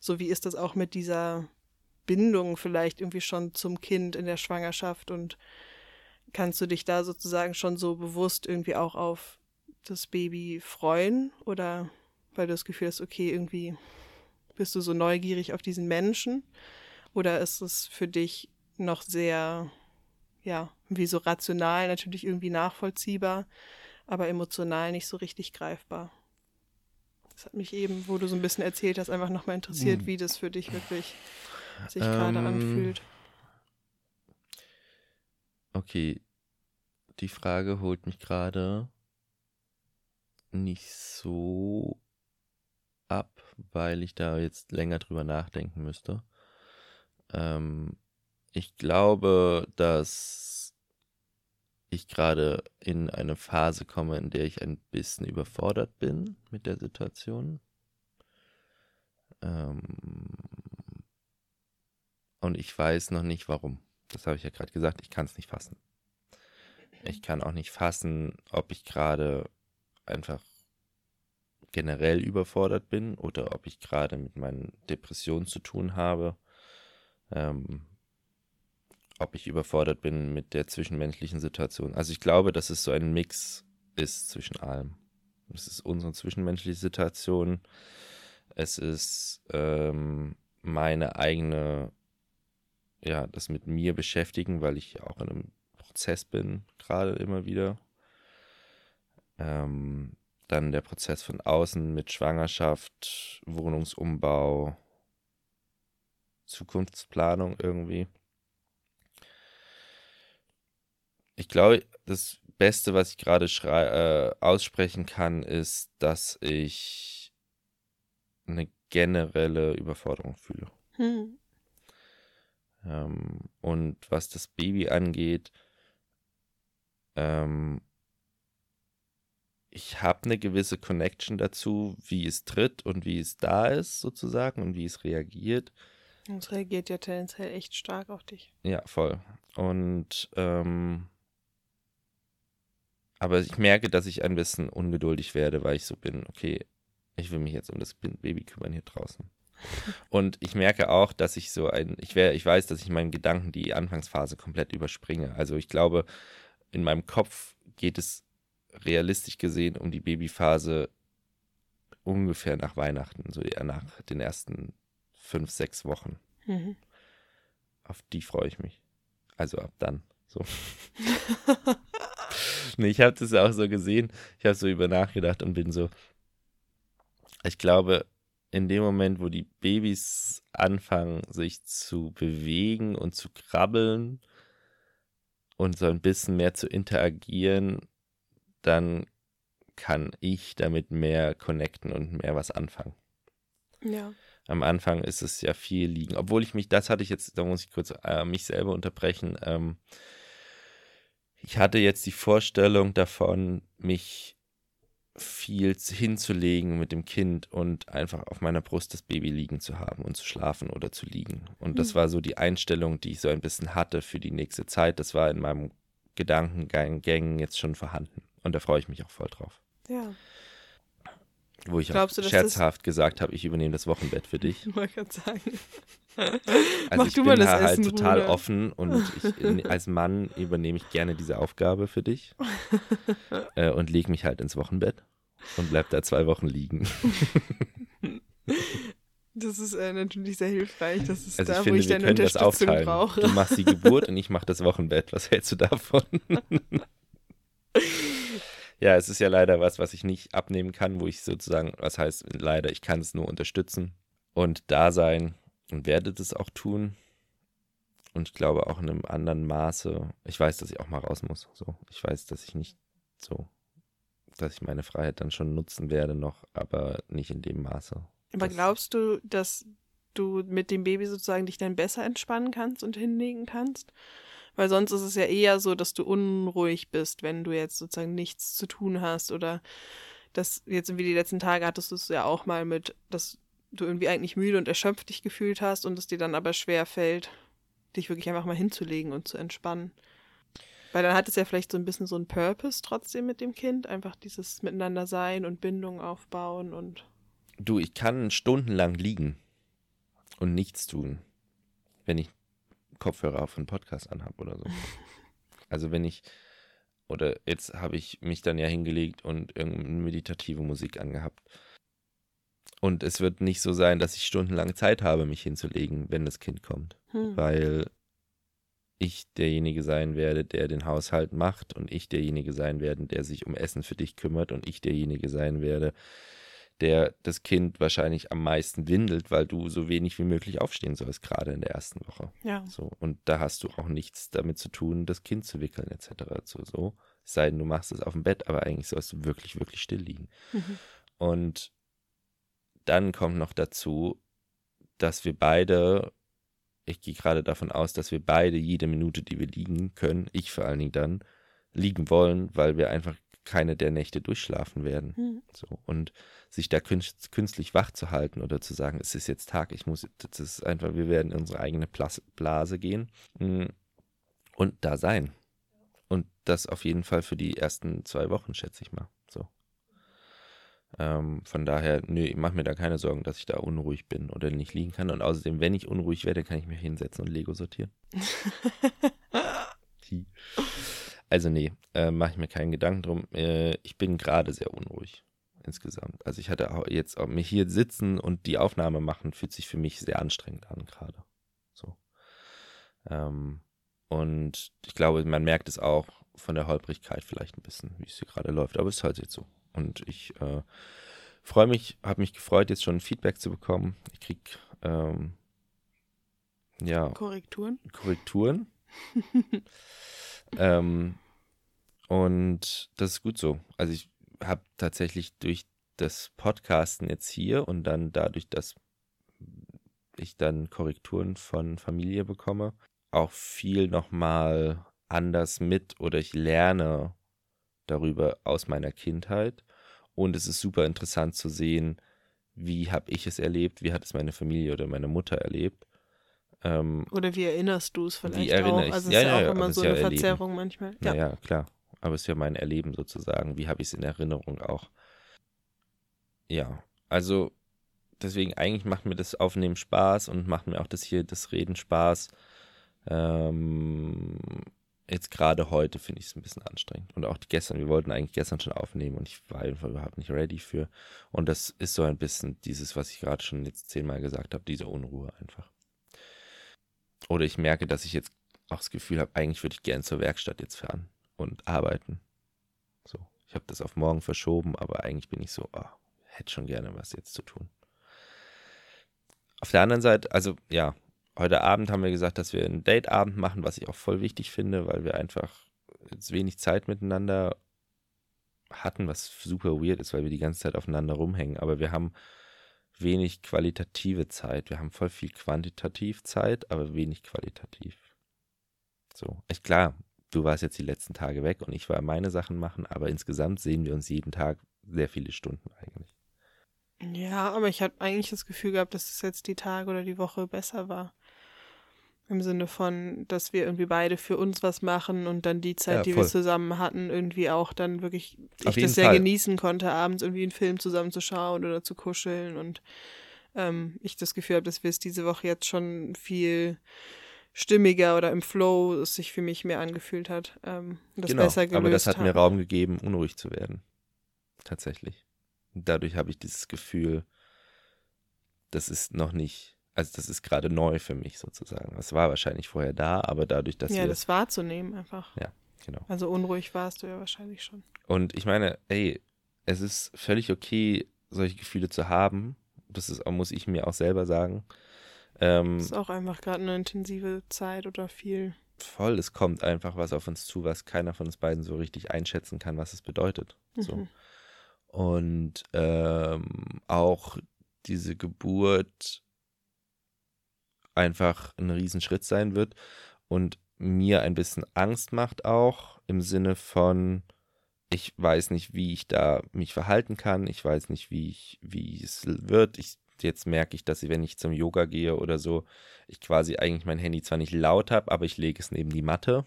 So wie ist das auch mit dieser Bindung vielleicht irgendwie schon zum Kind in der Schwangerschaft? Und kannst du dich da sozusagen schon so bewusst irgendwie auch auf das Baby freuen? Oder weil du das Gefühl hast, okay, irgendwie bist du so neugierig auf diesen Menschen? Oder ist es für dich noch sehr, ja, wie so rational natürlich irgendwie nachvollziehbar, aber emotional nicht so richtig greifbar? Das hat mich eben, wo du so ein bisschen erzählt hast, einfach nochmal interessiert, mhm. wie das für dich wirklich sich ähm, gerade anfühlt. Okay, die Frage holt mich gerade nicht so ab, weil ich da jetzt länger drüber nachdenken müsste. Ähm, ich glaube, dass ich gerade in eine Phase komme, in der ich ein bisschen überfordert bin mit der Situation. Ähm, und ich weiß noch nicht warum. Das habe ich ja gerade gesagt, ich kann es nicht fassen. Ich kann auch nicht fassen, ob ich gerade einfach generell überfordert bin oder ob ich gerade mit meinen Depressionen zu tun habe. Ähm, ob ich überfordert bin mit der zwischenmenschlichen Situation. Also ich glaube, dass es so ein Mix ist zwischen allem. Es ist unsere zwischenmenschliche Situation. Es ist ähm, meine eigene ja, das mit mir beschäftigen, weil ich auch in einem Prozess bin, gerade immer wieder. Ähm, dann der Prozess von außen mit Schwangerschaft, Wohnungsumbau, Zukunftsplanung irgendwie. Ich glaube, das Beste, was ich gerade äh, aussprechen kann, ist, dass ich eine generelle Überforderung fühle. Hm. Ähm, und was das Baby angeht, ähm, ich habe eine gewisse Connection dazu, wie es tritt und wie es da ist, sozusagen, und wie es reagiert. Es reagiert ja tendenziell echt stark auf dich. Ja, voll. Und ähm, aber ich merke, dass ich ein bisschen ungeduldig werde, weil ich so bin, okay, ich will mich jetzt um das Baby kümmern hier draußen. <laughs> Und ich merke auch, dass ich so ein, ich, wär, ich weiß, dass ich meinen Gedanken die Anfangsphase komplett überspringe. Also ich glaube, in meinem Kopf geht es realistisch gesehen um die Babyphase ungefähr nach Weihnachten, so eher nach den ersten fünf, sechs Wochen. Mhm. Auf die freue ich mich. Also ab dann. So. <laughs> <laughs> nee, ich habe das auch so gesehen. Ich habe so über nachgedacht und bin so. Ich glaube, in dem Moment, wo die Babys anfangen, sich zu bewegen und zu krabbeln und so ein bisschen mehr zu interagieren, dann kann ich damit mehr connecten und mehr was anfangen. Ja. Am Anfang ist es ja viel liegen. Obwohl ich mich, das hatte ich jetzt, da muss ich kurz äh, mich selber unterbrechen. Ähm, Ich hatte jetzt die Vorstellung davon, mich viel hinzulegen mit dem Kind und einfach auf meiner Brust das Baby liegen zu haben und zu schlafen oder zu liegen. Und das Mhm. war so die Einstellung, die ich so ein bisschen hatte für die nächste Zeit. Das war in meinem Gedankengängen jetzt schon vorhanden. Und da freue ich mich auch voll drauf. Ja, Wo ich Glaubst auch du, dass das- scherzhaft gesagt habe, ich übernehme das Wochenbett für dich. <laughs> ich wollte gerade sagen. <laughs> Also Mach ich du bin mal das da halt Essen, total Bruder. offen und ich, als Mann übernehme ich gerne diese Aufgabe für dich <laughs> äh, und lege mich halt ins Wochenbett und bleib da zwei Wochen liegen. <laughs> Das ist äh, natürlich sehr hilfreich. Das ist Also da, ich finde, wo ich deine Unterstützung aufteilen. brauche. Du machst die Geburt und ich mache das Wochenbett. Was hältst du davon? ja, es ist ja leider was, was ich nicht abnehmen kann, wo ich sozusagen, was heißt leider, ich kann es nur unterstützen und da sein und werde das auch tun. Und ich glaube auch in einem anderen Maße. Ich weiß, dass ich auch mal raus muss. So, ich weiß, dass ich nicht so, dass ich meine Freiheit dann schon nutzen werde noch, aber nicht in dem Maße. Aber glaubst du, dass du mit dem Baby sozusagen dich dann besser entspannen kannst und hinlegen kannst? Weil sonst ist es ja eher so, dass du unruhig bist, wenn du jetzt sozusagen nichts zu tun hast oder das jetzt irgendwie die letzten Tage hattest du es ja auch mal mit, dass du irgendwie eigentlich müde und erschöpft dich gefühlt hast und es dir dann aber schwer fällt, dich wirklich einfach mal hinzulegen und zu entspannen. Weil dann hat es ja vielleicht so ein bisschen so einen Purpose trotzdem mit dem Kind, einfach dieses Miteinander sein und Bindung aufbauen und Du, ich kann stundenlang liegen und nichts tun, wenn ich Kopfhörer auf einen Podcast anhab oder so. <laughs> Also wenn ich, oder jetzt habe ich mich dann ja hingelegt und irgendeine meditative Musik angehabt. Und es wird nicht so sein, dass ich stundenlang Zeit habe, mich hinzulegen, wenn das Kind kommt. hm. Weil ich derjenige sein werde, der den Haushalt macht und ich derjenige sein werde, der sich um Essen für dich kümmert und ich derjenige sein werde, der das Kind wahrscheinlich am meisten windelt, weil du so wenig wie möglich aufstehen sollst, gerade in der ersten Woche. ja. So, und da hast du auch nichts damit zu tun, das Kind zu wickeln, etc. So, so. Es sei denn, du machst es auf dem Bett, aber eigentlich sollst du wirklich, wirklich still liegen. Mhm. Und dann kommt noch dazu, dass wir beide, ich gehe gerade davon aus, dass wir beide jede Minute, die wir liegen können, ich vor allen Dingen dann, liegen wollen, weil wir einfach keine der Nächte durchschlafen werden. Hm. So, und sich da künst, künstlich wach zu halten oder zu sagen, es ist jetzt Tag, ich muss, das ist einfach, wir werden in unsere eigene Blase, gehen mm, und da sein. Und das auf jeden Fall für die ersten zwei Wochen, schätze ich mal. Ähm, von daher, nö, ich mache mir da keine Sorgen, dass ich da unruhig bin oder nicht liegen kann. Und außerdem, wenn ich unruhig werde, kann ich mich hinsetzen und Lego sortieren. <laughs> Also nee, äh, mache ich mir keinen Gedanken drum. Äh, ich bin gerade sehr unruhig insgesamt. Also ich hatte auch jetzt auch mich hier sitzen und die Aufnahme machen, fühlt sich für mich sehr anstrengend an gerade. So. Ähm, und ich glaube, man merkt es auch von der Holprigkeit vielleicht ein bisschen, wie es hier gerade läuft. Aber es ist halt jetzt so. Und ich äh, freue mich, habe mich gefreut, jetzt schon Feedback zu bekommen. Ich krieg ähm, ja Korrekturen. Korrekturen. <laughs> ähm, und das ist gut so. Also ich habe tatsächlich durch das Podcasten jetzt hier und dann dadurch, dass ich dann Korrekturen von Familie bekomme, auch viel nochmal anders mit oder ich lerne darüber aus meiner Kindheit. Und es ist super interessant zu sehen, wie habe ich es erlebt, wie hat es meine Familie oder meine Mutter erlebt. Ähm, Oder wie erinnerst du es vielleicht erinnere auch? ich- Also es ja, ist ja, ja, auch ja, immer so ist eine ja Erleben. Verzerrung manchmal. Ja. Naja, klar. Aber es ist ja mein Erleben sozusagen. Wie habe ich es in Erinnerung auch? Ja, also deswegen eigentlich macht mir das Aufnehmen Spaß und macht mir auch das hier, das Reden Spaß. Ähm, jetzt gerade heute finde ich es ein bisschen anstrengend. Und auch gestern, wir wollten eigentlich gestern schon aufnehmen und ich war einfach überhaupt nicht ready für. Und das ist so ein bisschen dieses, was ich gerade schon jetzt zehnmal gesagt habe, diese Unruhe einfach. Oder ich merke, dass ich jetzt auch das Gefühl habe, eigentlich würde ich gerne zur Werkstatt jetzt fahren und arbeiten. So, ich habe das auf morgen verschoben, aber eigentlich bin ich so, oh, hätte schon gerne was jetzt zu tun. Auf der anderen Seite, also ja, heute Abend haben wir gesagt, dass wir einen Dateabend machen, was ich auch voll wichtig finde, weil wir einfach jetzt wenig Zeit miteinander hatten, was super weird ist, weil wir die ganze Zeit aufeinander rumhängen, aber wir haben wenig qualitative Zeit. Wir haben voll viel quantitativ Zeit, aber wenig qualitativ. So, echt klar, du warst jetzt die letzten Tage weg und ich war meine Sachen machen, aber insgesamt sehen wir uns jeden Tag sehr viele Stunden eigentlich. Ja, aber ich habe eigentlich das Gefühl gehabt, dass es jetzt die Tage oder die Woche besser war. Im Sinne von, dass wir irgendwie beide für uns was machen und dann die Zeit, Ja, die wir zusammen hatten, irgendwie auch dann wirklich, Auf ich das sehr Fall. genießen konnte, abends irgendwie einen Film zusammen zu schauen oder zu kuscheln und ähm, ich das Gefühl habe, dass wir es diese Woche jetzt schon viel stimmiger oder im Flow es sich für mich mehr angefühlt hat. Ähm, das genau, besser gelöst aber das hat mir haben. Raum gegeben, unruhig zu werden. Tatsächlich. Und dadurch habe ich dieses Gefühl, das ist noch nicht, also das ist gerade neu für mich sozusagen. Es war wahrscheinlich vorher da, aber dadurch, dass Ja, das wahrzunehmen einfach. genau. Also unruhig warst du ja wahrscheinlich schon. Und ich meine, ey, es ist völlig okay, solche Gefühle zu haben. Das ist, muss ich mir auch selber sagen. Ähm, Das ist auch einfach gerade eine intensive Zeit oder viel. voll, es kommt einfach was auf uns zu, was keiner von uns beiden so richtig einschätzen kann, was es bedeutet. So. Mhm. Und ähm, auch diese Geburt einfach ein Riesenschritt sein wird und mir ein bisschen Angst macht auch im Sinne von, ich weiß nicht, wie ich da mich verhalten kann, ich weiß nicht, wie ich, wie es wird. Ich, jetzt merke ich, dass ich, wenn ich zum Yoga gehe oder so, ich quasi eigentlich mein Handy zwar nicht laut habe, aber ich lege es neben die Matte.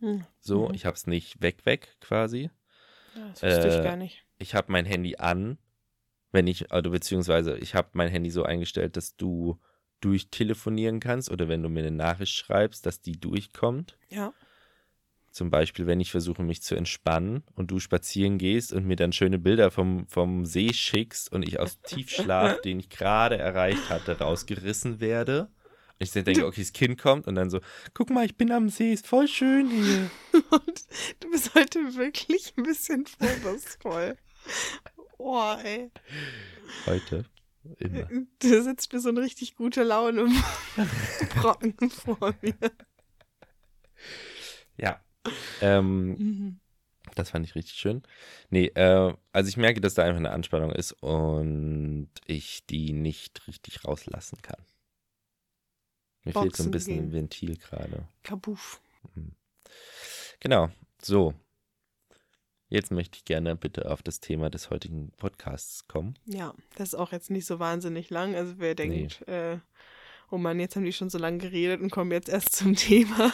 Hm. So, Mhm. ich habe es nicht weg, weg quasi Ja, das wusste Äh, ich gar nicht. ich habe mein Handy an, wenn ich, also beziehungsweise ich habe mein Handy so eingestellt, dass du durchtelefonieren kannst oder wenn du mir eine Nachricht schreibst, dass die durchkommt. Ja. Zum Beispiel, wenn ich versuche, mich zu entspannen und du spazieren gehst und mir dann schöne Bilder vom, vom See schickst und ich aus Tiefschlaf, <laughs> den ich gerade erreicht hatte, rausgerissen werde. Und ich dann denke, okay, das Kind kommt und dann so, guck mal, ich bin am See, ist voll schön hier. <laughs> Und du bist heute wirklich ein bisschen vorwurfsvoll. <laughs> Oh, ey. Heute. Immer. <laughs> Da sitzt mir so eine richtig gute Laune <laughs> Brocken vor mir. Ja. Ähm, Mhm. Das fand ich richtig schön. Nee, äh, also ich merke, dass da einfach eine Anspannung ist und ich die nicht richtig rauslassen kann. Mir fehlt so ein Boxen bisschen gehen. ein Ventil gerade. Kabuff. Genau, so. Jetzt möchte ich gerne bitte auf das Thema des heutigen Podcasts kommen. Ja, das ist auch jetzt nicht so wahnsinnig lang. Also wer denkt, äh, oh Mann, jetzt haben die schon so lange geredet und kommen jetzt erst <laughs> zum Thema.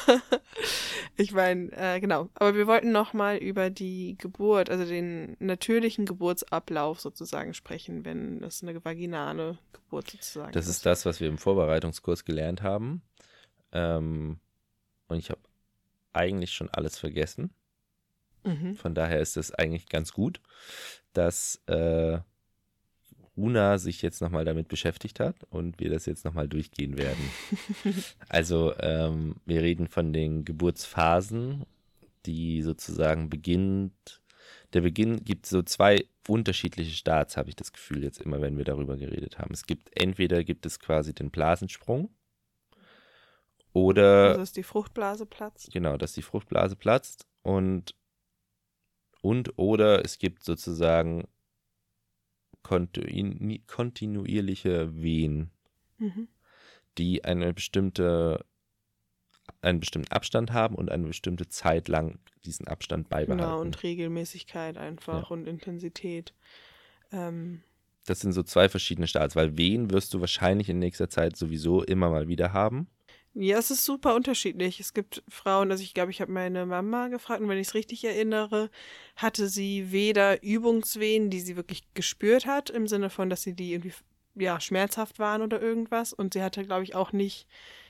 ich meine, äh, genau. Aber wir wollten noch mal über die Geburt, also den natürlichen Geburtsablauf sozusagen sprechen, wenn es eine vaginale Geburt sozusagen Das ist das, was wir im Vorbereitungskurs gelernt haben. Ähm, und ich habe eigentlich schon alles vergessen. Mhm. Von daher ist es eigentlich ganz gut, dass äh, Runa sich jetzt nochmal damit beschäftigt hat und wir das jetzt nochmal durchgehen werden. <laughs> also ähm, wir reden von den Geburtsphasen, die sozusagen beginnt. Der Beginn gibt so zwei unterschiedliche Starts, habe ich das Gefühl jetzt immer, wenn wir darüber geredet haben. Es gibt entweder gibt es quasi den Blasensprung oder Also dass die Fruchtblase platzt. Genau, dass die Fruchtblase platzt und und oder es gibt sozusagen kontinu kontinuierliche Wehen, Mhm. die eine bestimmte einen bestimmten Abstand haben und eine bestimmte Zeit lang diesen Abstand beibehalten. Genau, und Regelmäßigkeit einfach und Intensität. Ähm, das sind so zwei verschiedene Starts, weil Wehen wirst du wahrscheinlich in nächster Zeit sowieso immer mal wieder haben. Ja, es ist super unterschiedlich. Es gibt Frauen, also ich glaube, ich habe meine Mama gefragt und wenn ich es richtig erinnere, hatte sie weder Übungswehen, die sie wirklich gespürt hat, im Sinne von, dass sie die irgendwie ja, schmerzhaft waren oder irgendwas. Und sie hatte, glaube ich, auch nicht,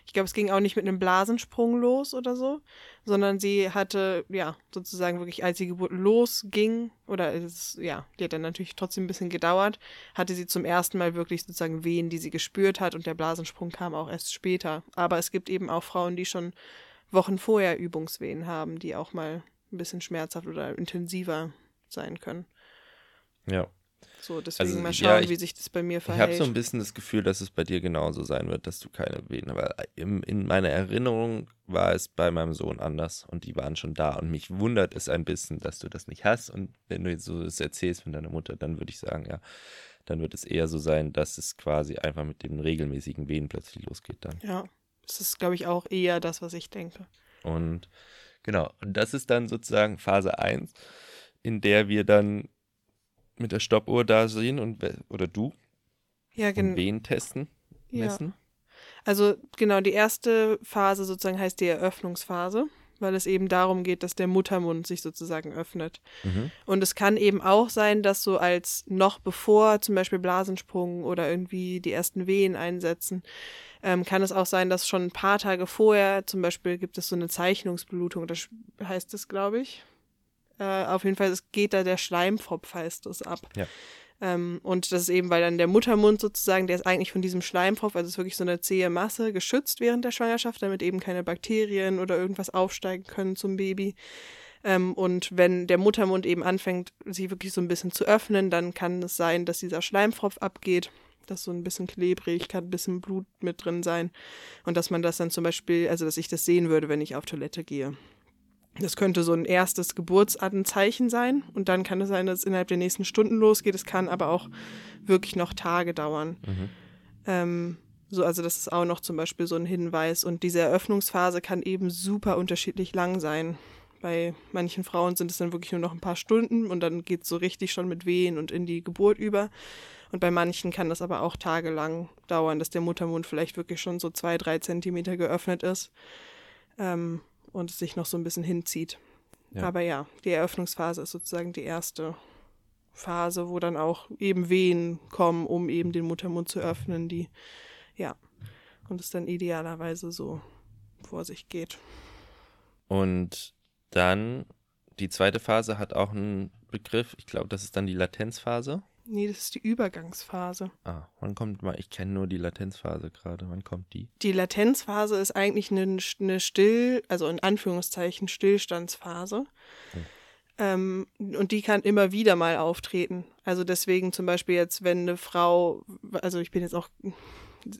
ich glaube, es ging auch nicht mit einem Blasensprung los oder so, sondern sie hatte, ja, sozusagen wirklich, als die Geburt losging, oder es, ja, die hat dann natürlich trotzdem ein bisschen gedauert, hatte sie zum ersten Mal wirklich sozusagen Wehen, die sie gespürt hat und der Blasensprung kam auch erst später. Aber es gibt eben auch Frauen, die schon Wochen vorher Übungswehen haben, die auch mal ein bisschen schmerzhaft oder intensiver sein können. Ja. So, deswegen Also, mal ja, schauen, ich- wie sich das bei mir Ich habe verhält. so ein bisschen das Gefühl, dass es bei dir genauso sein wird, dass du keine Wehen Aber im, in meiner Erinnerung war es bei meinem Sohn anders und die waren schon da. Und mich wundert es ein bisschen, dass du das nicht hast. Und wenn du jetzt so das erzählst von deiner Mutter, dann würde ich sagen, ja, dann wird es eher so sein, dass es quasi einfach mit den regelmäßigen Wehen plötzlich losgeht dann. ja, das ist, glaube ich, auch eher das, was ich denke. Und Genau. Und das ist dann sozusagen Phase 1, in der wir dann mit der Stoppuhr da sehen und oder du Ja, genau. Wehen testen, Ja. messen. Also genau, die erste Phase sozusagen heißt die Eröffnungsphase, weil es eben darum geht, dass der Muttermund sich sozusagen öffnet. Mhm. Und es kann eben auch sein, dass so als noch bevor zum Beispiel Blasensprung oder irgendwie die ersten Wehen einsetzen, ähm, kann es auch sein, dass schon ein paar Tage vorher, zum Beispiel gibt es so eine Zeichnungsblutung, das heißt es, glaube ich. Äh, auf jeden Fall, es geht da der Schleimpfropf, heißt es, ab. Ja. Ähm, und das ist eben, weil dann der Muttermund sozusagen, der ist eigentlich von diesem Schleimpfropf, also es ist wirklich so eine zähe Masse, geschützt während der Schwangerschaft, damit eben keine Bakterien oder irgendwas aufsteigen können zum Baby. Ähm, und wenn der Muttermund eben anfängt, sich wirklich so ein bisschen zu öffnen, dann kann es sein, dass dieser Schleimpfropf abgeht. Das ist so ein bisschen klebrig, kann ein bisschen Blut mit drin sein. Und dass man das dann zum Beispiel, also dass ich das sehen würde, wenn ich auf Toilette gehe. Das könnte so ein erstes Geburtsanzeichen sein. Und dann kann es sein, dass es innerhalb der nächsten Stunden losgeht. Es kann aber auch wirklich noch Tage dauern. Mhm. Ähm, so, also das ist auch noch zum Beispiel so ein Hinweis. Und diese Eröffnungsphase kann eben super unterschiedlich lang sein. Bei manchen Frauen sind es dann wirklich nur noch ein paar Stunden und dann geht es so richtig schon mit Wehen und in die Geburt über. Und bei manchen kann das aber auch tagelang dauern, dass der Muttermund vielleicht wirklich schon so zwei, drei Zentimeter geöffnet ist ähm, und es sich noch so ein bisschen hinzieht. Ja. Aber ja, die Eröffnungsphase ist sozusagen die erste Phase, wo dann auch eben Wehen kommen, um eben den Muttermund zu öffnen, die, ja, und es dann idealerweise so vor sich geht. Und dann die zweite Phase hat auch einen Begriff. Ich glaube, das ist dann die Latenzphase. Nee, das ist die Übergangsphase. Ah, wann kommt mal? Ich kenne nur die Latenzphase gerade. Wann kommt die? Die Latenzphase ist eigentlich eine, eine Still, also in Anführungszeichen Stillstandsphase. Ähm, und die kann immer wieder mal auftreten. Also deswegen zum Beispiel jetzt, wenn eine Frau, also ich bin jetzt auch,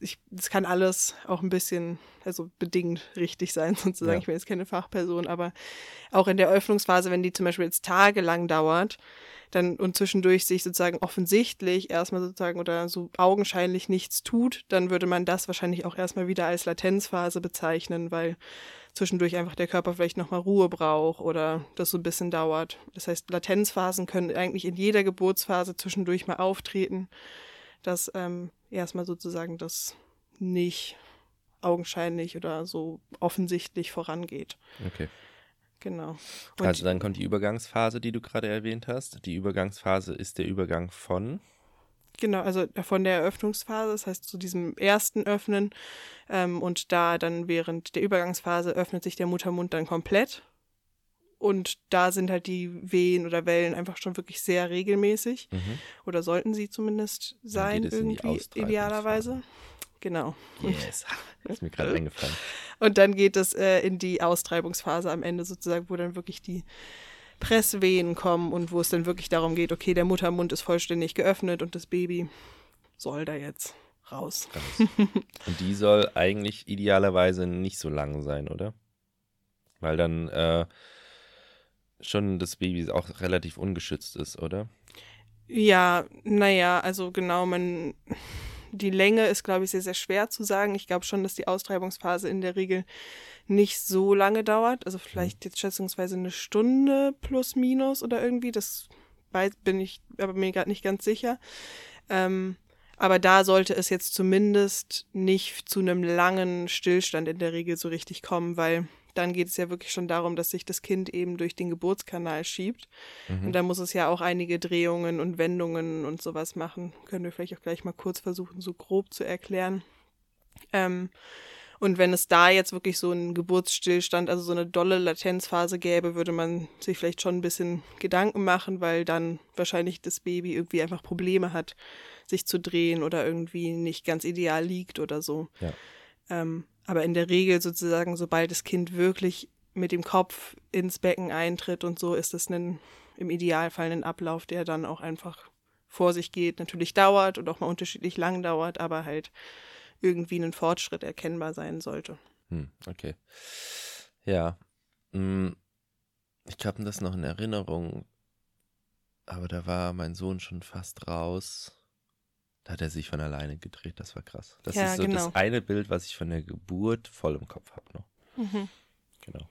ich, das kann alles auch ein bisschen, also bedingt richtig sein, <laughs> sozusagen. Ja. Ich bin jetzt keine Fachperson, aber auch in der Öffnungsphase, wenn die zum Beispiel jetzt tagelang dauert, dann und zwischendurch sich sozusagen offensichtlich erstmal sozusagen oder so augenscheinlich nichts tut, dann würde man das wahrscheinlich auch erstmal wieder als Latenzphase bezeichnen, weil zwischendurch einfach der Körper vielleicht nochmal Ruhe braucht oder das so ein bisschen dauert. Das heißt, Latenzphasen können eigentlich in jeder Geburtsphase zwischendurch mal auftreten, dass ähm, erstmal sozusagen das nicht augenscheinlich oder so offensichtlich vorangeht. Okay. Genau. Und also dann kommt die Übergangsphase, die du gerade erwähnt hast. Die Übergangsphase ist der Übergang von. Genau, also von der Eröffnungsphase, das heißt zu diesem ersten Öffnen ähm, und da dann während der Übergangsphase öffnet sich der Muttermund dann komplett und da sind halt die Wehen oder Wellen einfach schon wirklich sehr regelmäßig Mhm. oder sollten sie zumindest sein irgendwie idealerweise. Genau. Yes. <laughs> ist mir gerade eingefallen. Und dann geht es äh, in die Austreibungsphase am Ende sozusagen, wo dann wirklich die Presswehen kommen und wo es dann wirklich darum geht, okay, der Muttermund ist vollständig geöffnet und das Baby soll da jetzt raus. Raus. Und die soll eigentlich idealerweise nicht so lang sein, oder? Weil dann äh, schon das Baby auch relativ ungeschützt ist, oder? Ja, naja, also genau, man, die Länge ist, glaube ich, sehr, sehr schwer zu sagen. Ich glaube schon, dass die Austreibungsphase in der Regel nicht so lange dauert. Also vielleicht jetzt schätzungsweise eine Stunde plus minus oder irgendwie. Das weiß, bin ich aber mir gerade nicht ganz sicher. Ähm, aber da sollte es jetzt zumindest nicht zu einem langen Stillstand in der Regel so richtig kommen, weil dann geht es ja wirklich schon darum, dass sich das Kind eben durch den Geburtskanal schiebt. Und da muss es ja auch einige Drehungen und Wendungen und sowas machen. Können wir vielleicht auch gleich mal kurz versuchen, so grob zu erklären. Ähm, und wenn es da jetzt wirklich so einen Geburtsstillstand, also so eine dolle Latenzphase gäbe, würde man sich vielleicht schon ein bisschen Gedanken machen, weil dann wahrscheinlich das Baby irgendwie einfach Probleme hat, sich zu drehen oder irgendwie nicht ganz ideal liegt oder so. Ja. Ähm, aber in der Regel sozusagen, sobald das Kind wirklich mit dem Kopf ins Becken eintritt und so, ist es im Idealfall ein Ablauf, der dann auch einfach vor sich geht. Natürlich dauert und auch mal unterschiedlich lang dauert, aber halt irgendwie ein Fortschritt erkennbar sein sollte. Hm, okay. Ja. mm, Ich habe das noch in Erinnerung, aber da war mein Sohn schon fast raus. Da hat er sich von alleine gedreht, das war krass. Das Ja, ist so genau. das eine Bild, was ich von der Geburt voll im Kopf habe noch. Genau.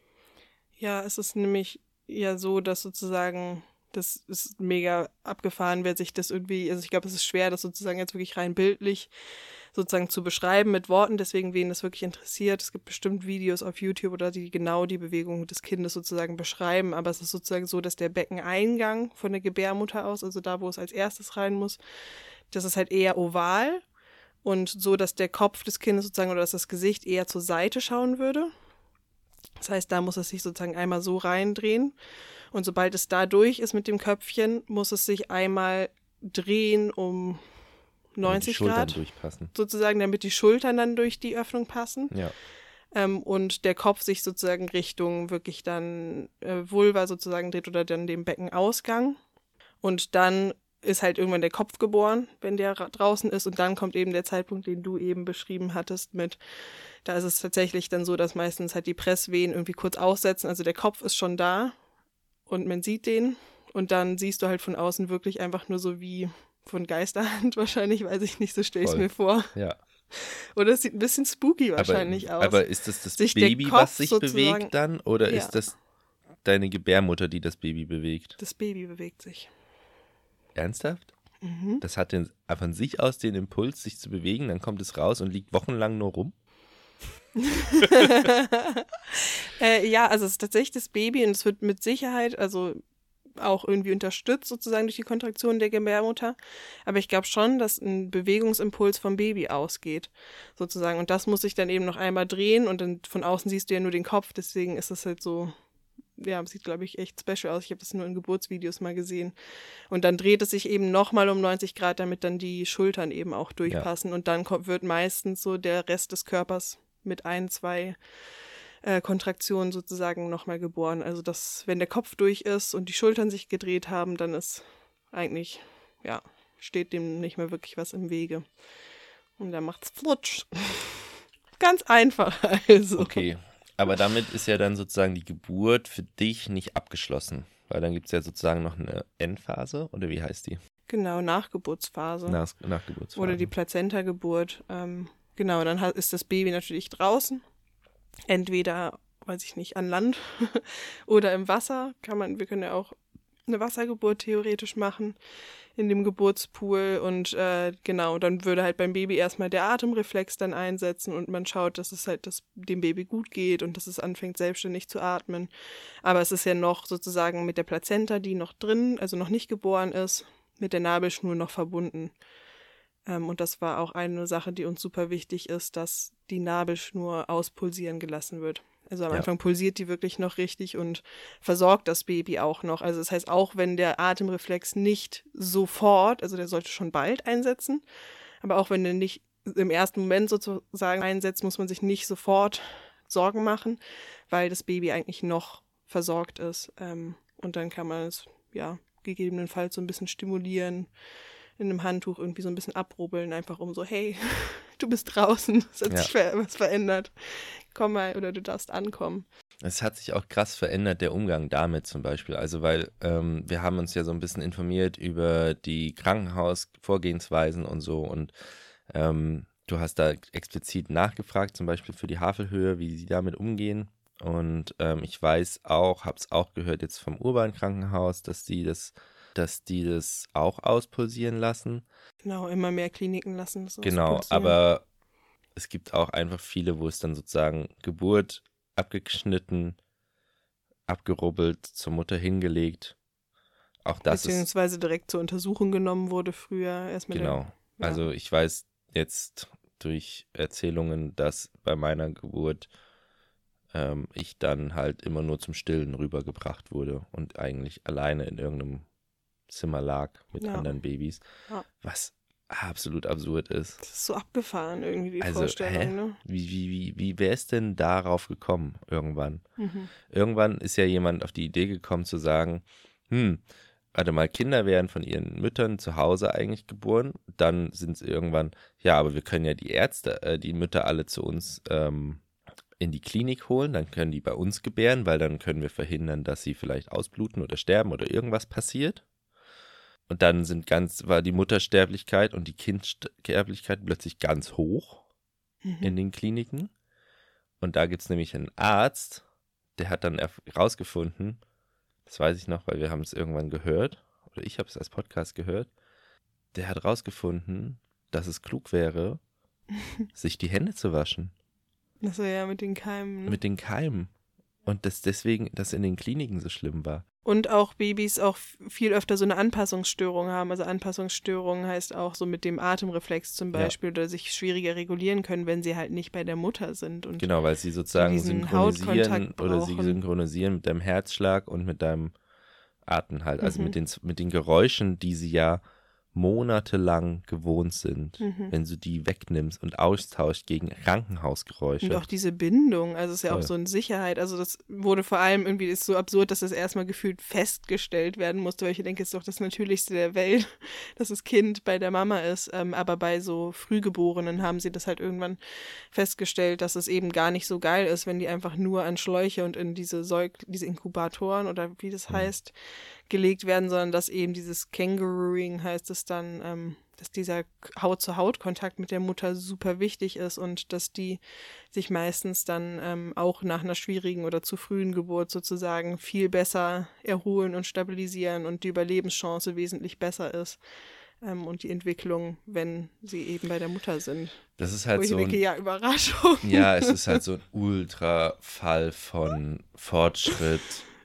Ja, es ist nämlich ja so, dass sozusagen, das ist mega abgefahren, wer sich das irgendwie, also ich glaube, es ist schwer, das sozusagen jetzt wirklich rein bildlich sozusagen zu beschreiben mit Worten. Deswegen, wen das wirklich interessiert, es gibt bestimmt Videos auf YouTube oder die genau die Bewegung des Kindes sozusagen beschreiben. Aber es ist sozusagen so, dass der Beckeneingang von der Gebärmutter aus, also da, wo es als erstes rein muss, das ist halt eher oval und so, dass der Kopf des Kindes sozusagen oder dass das Gesicht eher zur Seite schauen würde. Das heißt, da muss es sich sozusagen einmal so reindrehen. Und sobald es da durch ist mit dem Köpfchen, muss es sich einmal drehen um 90 Grad. Durchpassen. Sozusagen, damit die Schultern dann durch die Öffnung passen. Ja. Ähm, und der Kopf sich sozusagen Richtung wirklich dann äh, Vulva sozusagen dreht oder dann dem Beckenausgang. Und dann ist halt irgendwann der Kopf geboren, wenn der draußen ist. Und dann kommt eben der Zeitpunkt, den du eben beschrieben hattest, mit, da ist es tatsächlich dann so, dass meistens halt die Presswehen irgendwie kurz aussetzen. Also der Kopf ist schon da und man sieht den. Und dann siehst du halt von außen wirklich einfach nur so wie von Geisterhand <laughs> wahrscheinlich, weiß ich nicht, so stelle ich es mir vor. Ja. Oder es sieht ein bisschen spooky wahrscheinlich aber, aus. Aber ist das das sich Baby, was sich bewegt dann? Oder ja. ist das deine Gebärmutter, die das Baby bewegt? Das Baby bewegt sich. Ernsthaft? Mhm. Das hat den, von sich aus den Impuls, sich zu bewegen, dann kommt es raus und liegt wochenlang nur rum? <laughs> äh, ja, also es ist tatsächlich das Baby und es wird mit Sicherheit, also auch irgendwie unterstützt, sozusagen durch die Kontraktion der Gebärmutter. Aber ich glaube schon, dass ein Bewegungsimpuls vom Baby ausgeht, sozusagen. Und das muss sich dann eben noch einmal drehen und dann von außen siehst du ja nur den Kopf, deswegen ist das halt so ja, sieht, glaube ich, echt special aus. Ich habe das nur in Geburtsvideos mal gesehen. Und dann dreht es sich eben nochmal um 90 Grad, damit dann die Schultern eben auch durchpassen. Ja. Und dann kommt, wird meistens so der Rest des Körpers mit ein, zwei äh, Kontraktionen sozusagen nochmal geboren. Also, dass, wenn der Kopf durch ist und die Schultern sich gedreht haben, dann ist eigentlich, ja, steht dem nicht mehr wirklich was im Wege. Und dann macht's flutsch. <laughs> Ganz einfach also. Okay, aber damit ist ja dann sozusagen die Geburt für dich nicht abgeschlossen. Weil dann gibt es ja sozusagen noch eine Endphase, oder wie heißt die? Genau, Nachgeburtsphase. Nach, Nachgeburtsphase. Oder die Plazenta-Geburt. Ähm, genau, dann ist das Baby natürlich draußen. Entweder, weiß ich nicht, an Land <laughs> oder im Wasser. Kann man, wir können ja auch eine Wassergeburt theoretisch machen in dem Geburtspool und äh, genau, dann würde halt beim Baby erstmal der Atemreflex dann einsetzen und man schaut, dass es halt dass dem Baby gut geht und dass es anfängt selbstständig zu atmen. Aber es ist ja noch sozusagen mit der Plazenta, die noch drin, also noch nicht geboren ist, mit der Nabelschnur noch verbunden. Ähm, und das war auch eine Sache, die uns super wichtig ist, dass die Nabelschnur auspulsieren gelassen wird. Also am ja. Anfang pulsiert die wirklich noch richtig und versorgt das Baby auch noch. Also das heißt, auch wenn der Atemreflex nicht sofort, also der sollte schon bald einsetzen, aber auch wenn der nicht im ersten Moment sozusagen einsetzt, muss man sich nicht sofort Sorgen machen, weil das Baby eigentlich noch versorgt ist. Ähm, und dann kann man es, ja, gegebenenfalls so ein bisschen stimulieren, in einem Handtuch irgendwie so ein bisschen abrubbeln, einfach um so, hey, <laughs> du bist draußen, es hat ja. sich was verändert. Komm mal oder du darfst ankommen. Es hat sich auch krass verändert, der Umgang damit zum Beispiel. Also, weil ähm, wir haben uns ja so ein bisschen informiert über die Krankenhausvorgehensweisen und so und ähm, du hast da explizit nachgefragt, zum Beispiel für die Havelhöhe, wie sie damit umgehen. Und ähm, ich weiß auch, habe es auch gehört jetzt vom Urban Krankenhaus, dass sie das dass die das auch auspulsieren lassen. Genau, immer mehr Kliniken lassen das Genau, aber es gibt auch einfach viele, wo es dann sozusagen Geburt abgeschnitten, abgerubbelt, zur Mutter hingelegt. Auch das Beziehungsweise ist, direkt zur Untersuchung genommen wurde früher. Erst mit genau. Der, ja. Also ich weiß jetzt durch Erzählungen, dass bei meiner Geburt ähm, ich dann halt immer nur zum Stillen rübergebracht wurde und eigentlich alleine in irgendeinem Zimmer lag mit ja. anderen Babys. Ja. Was absolut absurd ist. Das ist so abgefahren irgendwie die also, Vorstellung, hä? ne? Wie, wie, wie, wie wäre es denn darauf gekommen irgendwann? Mhm. Irgendwann ist ja jemand auf die Idee gekommen zu sagen, hm, warte mal, Kinder werden von ihren Müttern zu Hause eigentlich geboren, dann sind sie irgendwann, ja, aber wir können ja die Ärzte, äh, die Mütter alle zu uns ähm, in die Klinik holen, dann können die bei uns gebären, weil dann können wir verhindern, dass sie vielleicht ausbluten oder sterben oder irgendwas passiert. Und dann sind ganz, war die Muttersterblichkeit und die Kindsterblichkeit plötzlich ganz hoch mhm. in den Kliniken. Und da gibt es nämlich einen Arzt, der hat dann herausgefunden, das weiß ich noch, weil wir haben es irgendwann gehört, oder ich habe es als Podcast gehört, der hat herausgefunden, dass es klug wäre, <laughs> sich die Hände zu waschen. Das war ja mit den Keimen. Ne? Mit den Keimen. Und dass deswegen das in den Kliniken so schlimm war. Und auch Babys auch viel öfter so eine Anpassungsstörung haben. Also Anpassungsstörung heißt auch so mit dem Atemreflex zum Beispiel ja. oder sich schwieriger regulieren können, wenn sie halt nicht bei der Mutter sind. Und genau, weil sie sozusagen synchronisieren oder sie synchronisieren mit deinem Herzschlag und mit deinem Atmen halt. Also mhm. mit, den, mit den Geräuschen, die sie ja monatelang gewohnt sind, mhm. wenn du die wegnimmst und austauscht gegen Krankenhausgeräusche. Und auch diese Bindung, also es ist ja Voll. auch so eine Sicherheit. Also das wurde vor allem irgendwie ist so absurd, dass das erstmal gefühlt festgestellt werden musste, weil ich denke, es ist doch das Natürlichste der Welt, <laughs> dass das Kind bei der Mama ist. Ähm, aber bei so Frühgeborenen haben sie das halt irgendwann festgestellt, dass es eben gar nicht so geil ist, wenn die einfach nur an Schläuche und in diese Säug diese Inkubatoren oder wie das mhm. heißt, gelegt werden, sondern dass eben dieses Kangarooing heißt es dann, ähm, dass dieser Haut-zu-Haut-Kontakt mit der Mutter super wichtig ist und dass die sich meistens dann ähm, auch nach einer schwierigen oder zu frühen Geburt sozusagen viel besser erholen und stabilisieren und die Überlebenschance wesentlich besser ist ähm, und die Entwicklung, wenn sie eben bei der Mutter sind. Das ist halt Wo ich so. Denke, ein, ja, Überraschung. Ja, es ist halt so ein Ultra-Fall von Fortschritt <laughs>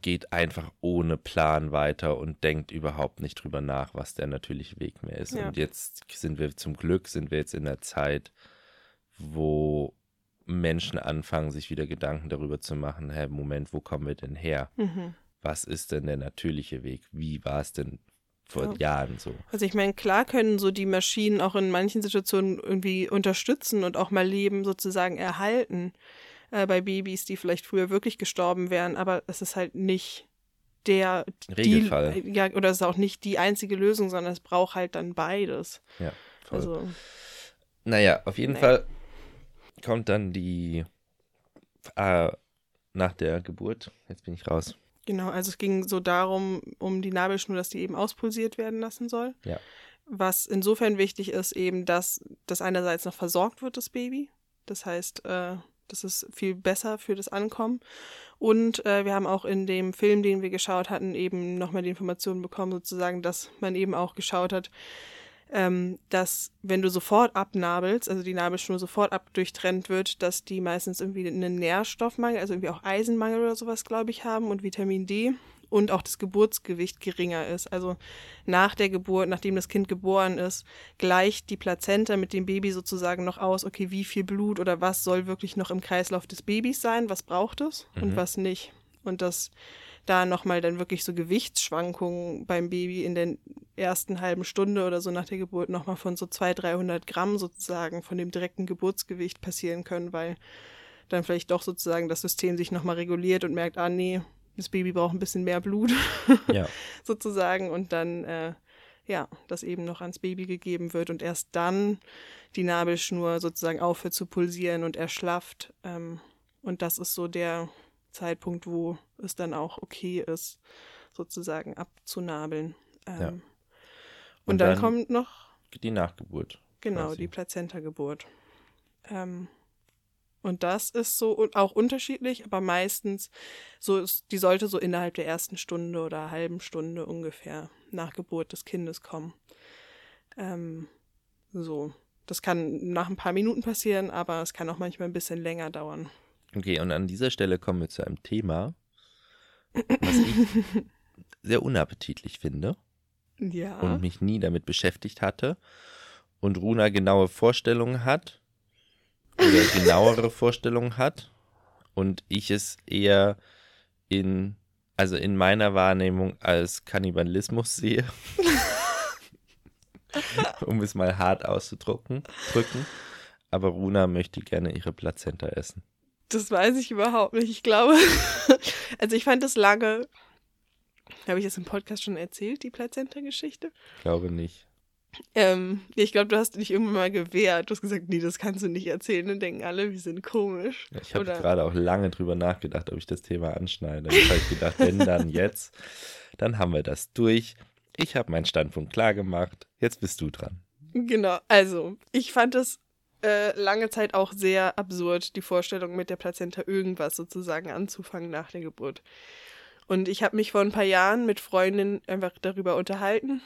geht einfach ohne Plan weiter und denkt überhaupt nicht drüber nach, was der natürliche Weg mehr ist. Ja. Und jetzt sind wir zum Glück, sind wir jetzt in der Zeit, wo Menschen anfangen, sich wieder Gedanken darüber zu machen, hey, Moment, wo kommen wir denn her? Mhm. Was ist denn der natürliche Weg? Wie war es denn vor ja. Jahren so? Also ich meine, klar können so die Maschinen auch in manchen Situationen irgendwie unterstützen und auch mal Leben sozusagen erhalten äh, bei Babys, die vielleicht früher wirklich gestorben wären, aber es ist halt nicht der Regelfall. Die, ja, oder es ist auch nicht die einzige Lösung, sondern es braucht halt dann beides. Ja, voll. Also, naja, auf jeden nee. Fall kommt dann die äh, nach der Geburt, jetzt bin ich raus. Genau, also es ging so darum, um die Nabelschnur, dass die eben auspulsiert werden lassen soll. Ja. Was insofern wichtig ist, eben, dass das einerseits noch versorgt wird, das Baby. Das heißt, äh, das ist viel besser für das Ankommen. Und äh, wir haben auch in dem Film, den wir geschaut hatten, eben nochmal die Informationen bekommen, sozusagen, dass man eben auch geschaut hat, ähm, dass wenn du sofort abnabelst, also die Nabelschnur sofort abdurchtrennt wird, dass die meistens irgendwie einen Nährstoffmangel, also irgendwie auch Eisenmangel oder sowas, glaube ich, haben und Vitamin D und auch das Geburtsgewicht geringer ist. Also nach der Geburt, nachdem das Kind geboren ist, gleicht die Plazenta mit dem Baby sozusagen noch aus, okay, wie viel Blut oder was soll wirklich noch im Kreislauf des Babys sein, was braucht es mhm. und was nicht. Und dass da nochmal dann wirklich so Gewichtsschwankungen beim Baby in der ersten halben Stunde oder so nach der Geburt nochmal von so 200, 300 Gramm sozusagen von dem direkten Geburtsgewicht passieren können, weil dann vielleicht doch sozusagen das System sich nochmal reguliert und merkt, ah nee, das Baby braucht ein bisschen mehr Blut, ja. <laughs> sozusagen, und dann, äh, ja, das eben noch ans Baby gegeben wird und erst dann die Nabelschnur sozusagen aufhört zu pulsieren und erschlafft. Ähm, und das ist so der Zeitpunkt, wo es dann auch okay ist, sozusagen abzunabeln. Ähm, ja. und, und dann, dann, kommt noch die Nachgeburt. Genau, quasi. die Plazenta-Geburt. Ähm, und das ist so auch unterschiedlich, aber meistens so ist, die sollte so innerhalb der ersten Stunde oder halben Stunde ungefähr nach Geburt des Kindes kommen. Ähm, so. Das kann nach ein paar Minuten passieren, aber es kann auch manchmal ein bisschen länger dauern. Okay, und an dieser Stelle kommen wir zu einem Thema, was ich <laughs> sehr unappetitlich finde. Ja. Und mich nie damit beschäftigt hatte. Und Runa genaue Vorstellungen hat oder genauere Vorstellungen hat und ich es eher in, also in meiner Wahrnehmung als Kannibalismus sehe. <laughs> um es mal hart auszudrücken. Drücken. Aber Runa möchte gerne ihre Plazenta essen. Das weiß ich überhaupt nicht. Ich glaube, <laughs> also ich fand das lange. Habe ich das im Podcast schon erzählt, die Plazenta-Geschichte? Ich glaube nicht. Ähm, ich glaube, du hast dich irgendwann mal gewehrt. Du hast gesagt, nee, das kannst du nicht erzählen und denken alle, wir sind komisch. Ich habe gerade auch lange drüber nachgedacht, ob ich das Thema anschneide. Ich habe gedacht, wenn dann jetzt, dann haben wir das durch. Ich habe meinen Standpunkt klar gemacht. Jetzt bist du dran. Genau, also ich fand es äh, lange Zeit auch sehr absurd, die Vorstellung mit der Plazenta irgendwas sozusagen anzufangen nach der Geburt. Und ich habe mich vor ein paar Jahren mit Freundinnen einfach darüber unterhalten.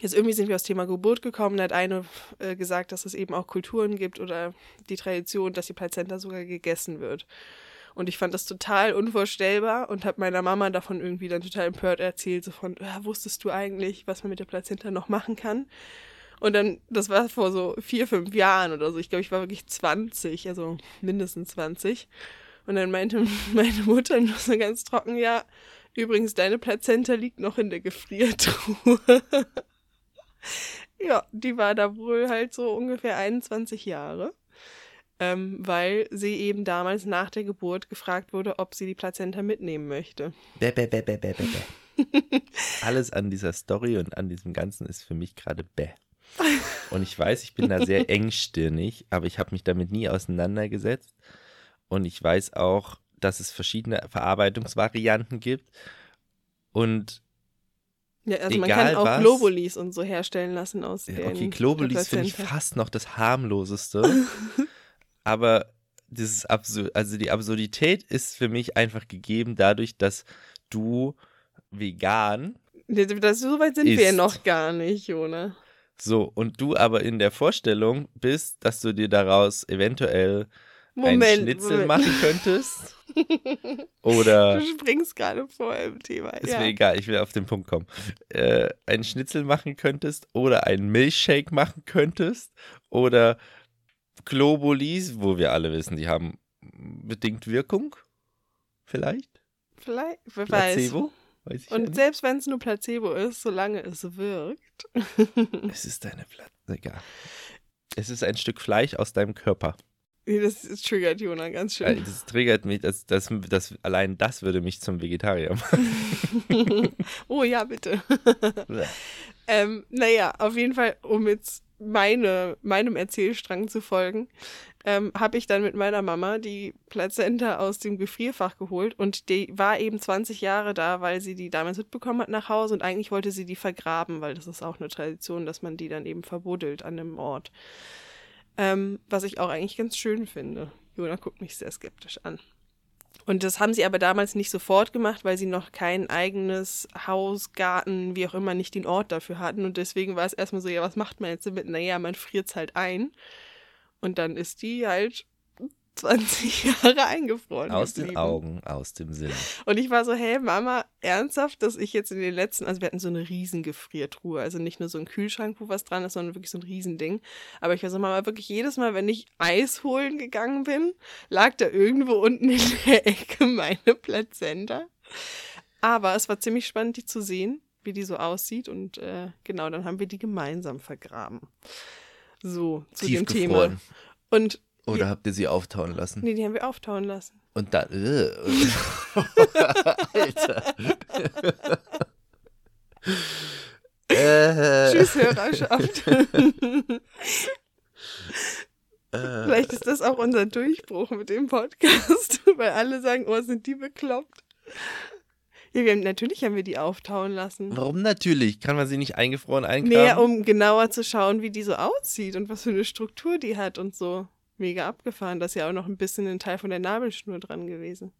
Jetzt irgendwie sind wir aufs Thema Geburt gekommen. Da hat eine äh, gesagt, dass es eben auch Kulturen gibt oder die Tradition, dass die Plazenta sogar gegessen wird. Und ich fand das total unvorstellbar und habe meiner Mama davon irgendwie dann total empört erzählt, so von, ja, wusstest du eigentlich, was man mit der Plazenta noch machen kann? Und dann, das war vor so vier, fünf Jahren oder so. Ich glaube, ich war wirklich 20, also mindestens 20. Und dann meinte <laughs> meine Mutter nur so ganz trocken, ja, übrigens, deine Plazenta liegt noch in der Gefriertruhe. <laughs> <laughs> ja, die war da wohl halt so ungefähr 21 Jahre ähm, weil sie eben damals nach der Geburt gefragt wurde, ob sie die Plazenta mitnehmen möchte. Bäh, bäh, bäh, bäh, bäh, bäh. <laughs> Alles an dieser Story und an diesem Ganzen ist für mich gerade bäh. <laughs> Und ich weiß, ich bin da sehr engstirnig, aber ich habe mich damit nie auseinandergesetzt. Und ich weiß auch, dass es verschiedene Verarbeitungsvarianten gibt. Und ja, also man kann auch was, Globulis und so herstellen lassen aus ja, Okay, Globulis finde ich fast noch das harmloseste. <laughs> aber dieses Absur also die Absurdität ist für mich einfach gegeben dadurch, dass du vegan. Das, so weit sind isst. wir ja noch gar nicht, Jona. So, und du aber in der Vorstellung bist, dass du dir daraus eventuell Moment, einen Schnitzel Moment. machen könntest. <laughs> Oder. Du springst gerade vor im Thema. Ist ja. mir egal, ich will auf den Punkt kommen. Äh, einen Schnitzel machen könntest oder einen Milchshake machen könntest oder Globulis, wo wir alle wissen, die haben bedingt Wirkung. Vielleicht? Vielleicht, wer Placebo? Weiß. Und ja selbst wenn es nur Placebo ist, solange es wirkt. es ist deine Platz. Egal. Es ist ein Stück Fleisch aus deinem Körper. Das, das triggert Jona ganz schön. Das triggert mich, das, das, das, allein das würde mich zum Vegetarier machen. <laughs> oh ja, bitte. ähm, naja, auf jeden Fall, um jetzt meine, meinem Erzählstrang zu folgen, ähm, habe ich dann mit meiner Mama die Plazenta aus dem Gefrierfach geholt und die war eben 20 Jahre da, weil sie die damals mitbekommen hat nach Hause und eigentlich wollte sie die vergraben, weil das ist auch eine Tradition, dass man die dann eben verbuddelt an einem Ort. Ähm, was ich auch eigentlich ganz schön finde. Jona guckt mich sehr skeptisch an. Und das haben sie aber damals nicht sofort gemacht, weil sie noch kein eigenes Haus, Garten, wie auch immer, nicht den Ort dafür hatten. Und deswegen war es erstmal so, ja, was macht man jetzt damit? Naja, man friert es halt ein. Und dann ist die halt 20 <laughs> Jahre eingefroren. Aus geblieben. den Augen, aus dem Sinn. Und ich war so, hey Mama, ernsthaft, dass ich jetzt in den letzten, also wir hatten so eine riesen Gefriertruhe, also nicht nur so ein Kühlschrank, wo was dran ist, sondern wirklich so ein Riesending. Aber ich war so, Mama, wirklich jedes Mal, wenn ich Eis holen gegangen bin, lag da irgendwo unten in der <laughs> Ecke meine Plazenta. Aber es war ziemlich spannend, die zu sehen, wie die so aussieht. Und äh, genau, dann haben wir die gemeinsam vergraben. So, zu dem Thema. Und oder habt ihr sie auftauen lassen? Nee, die haben wir auftauen lassen. Und dann. Äh, <laughs> Alter. äh. Tschüss, Hörerschaft. <laughs> Äh. Vielleicht ist das auch unser Durchbruch mit dem Podcast, <laughs> weil alle sagen, oh, sind die bekloppt. Ja, haben, natürlich haben wir die auftauen lassen. Warum natürlich? Kann man sie nicht eingefroren eingraben? Nee, um genauer zu schauen, wie die so aussieht und was für eine Struktur die hat und so mega abgefahren. Da ist ja auch noch ein bisschen ein Teil von der Nabelschnur dran gewesen.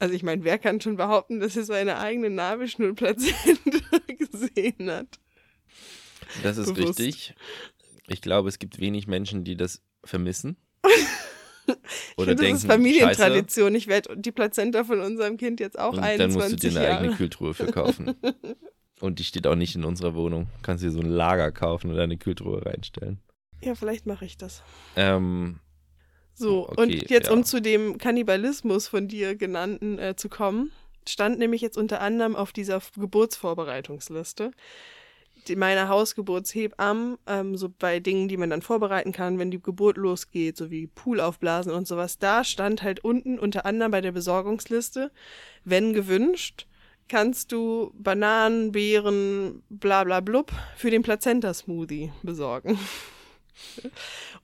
Also ich meine, wer kann schon behaupten, dass er seine eigene Nabelschnurplazenta <laughs> gesehen hat? Das ist Bewusst. richtig. Ich glaube, es gibt wenig Menschen, die das vermissen. <laughs> Oder denken, das ist Familientradition. Scheiße. Ich werde die Plazenta von unserem Kind jetzt auch Und 21 Dann musst du dir eine Jahre. eigene Kühltruhe verkaufen. <laughs> Und die steht auch nicht in unserer Wohnung. Kannst dir so ein Lager kaufen und eine Kühltruhe reinstellen. Ja, vielleicht mache ich das. Ähm, so, okay, und jetzt, ja. um zu dem Kannibalismus von dir genannten äh, zu kommen, stand nämlich jetzt unter anderem auf dieser Geburtsvorbereitungsliste die, meine Hausgeburtshebamme, ähm, so bei Dingen, die man dann vorbereiten kann, wenn die Geburt losgeht, so wie Pool aufblasen und sowas, da stand halt unten unter anderem bei der Besorgungsliste, wenn gewünscht, kannst du Bananen, Beeren, bla bla blub für den Plazenta-Smoothie besorgen.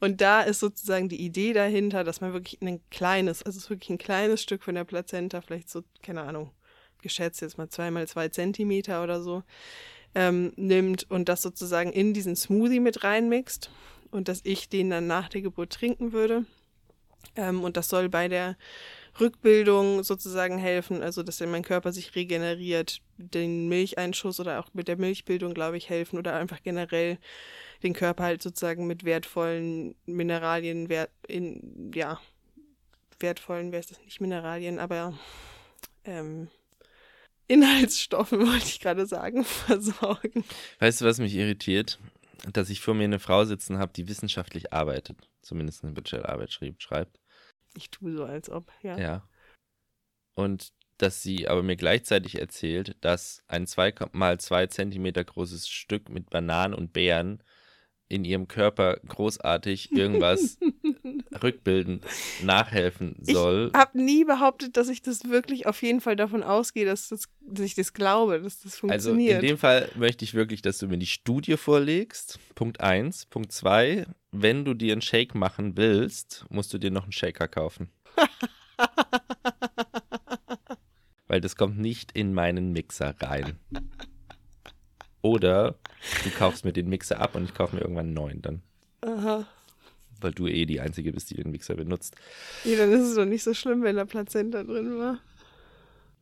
Und da ist sozusagen die Idee dahinter, dass man wirklich ein kleines, also es ist wirklich ein kleines Stück von der Plazenta, vielleicht so, keine Ahnung, geschätzt jetzt mal zwei mal zwei Zentimeter oder so, ähm, nimmt und das sozusagen in diesen Smoothie mit reinmixt. und dass ich den dann nach der Geburt trinken würde. Ähm, und das soll bei der Rückbildung sozusagen helfen, also dass mein Körper sich regeneriert, den Milcheinschuss oder auch mit der Milchbildung, glaube ich, helfen oder einfach generell den Körper halt sozusagen mit wertvollen Mineralien, wert, in, ja, wertvollen, wer ist das nicht Mineralien, aber ähm, Inhaltsstoffen, <laughs> wollte ich gerade sagen, <laughs> versorgen. Weißt du, was mich irritiert? Dass ich vor mir eine Frau sitzen habe, die wissenschaftlich arbeitet, zumindest eine Bachelorarbeit schreibt. Ich tue so, als ob, ja. Ja. Und dass sie aber mir gleichzeitig erzählt, dass ein 2 mal 2 Zentimeter großes Stück mit Bananen und Beeren in ihrem Körper großartig irgendwas <laughs> rückbilden, nachhelfen soll. Ich habe nie behauptet, dass ich das wirklich auf jeden Fall davon ausgehe, dass, das, dass ich das glaube, dass das funktioniert. Also in dem Fall möchte ich wirklich, dass du mir die Studie vorlegst. Punkt 1. Punkt 2. Wenn du dir einen Shake machen willst, musst du dir noch einen Shaker kaufen. <laughs> Weil das kommt nicht in meinen Mixer rein. Oder du kaufst mir den Mixer ab und ich kaufe mir irgendwann einen neuen dann. Aha. Weil du eh die Einzige bist, die den Mixer benutzt. Ja, dann ist es doch nicht so schlimm, wenn da Plazenta drin war.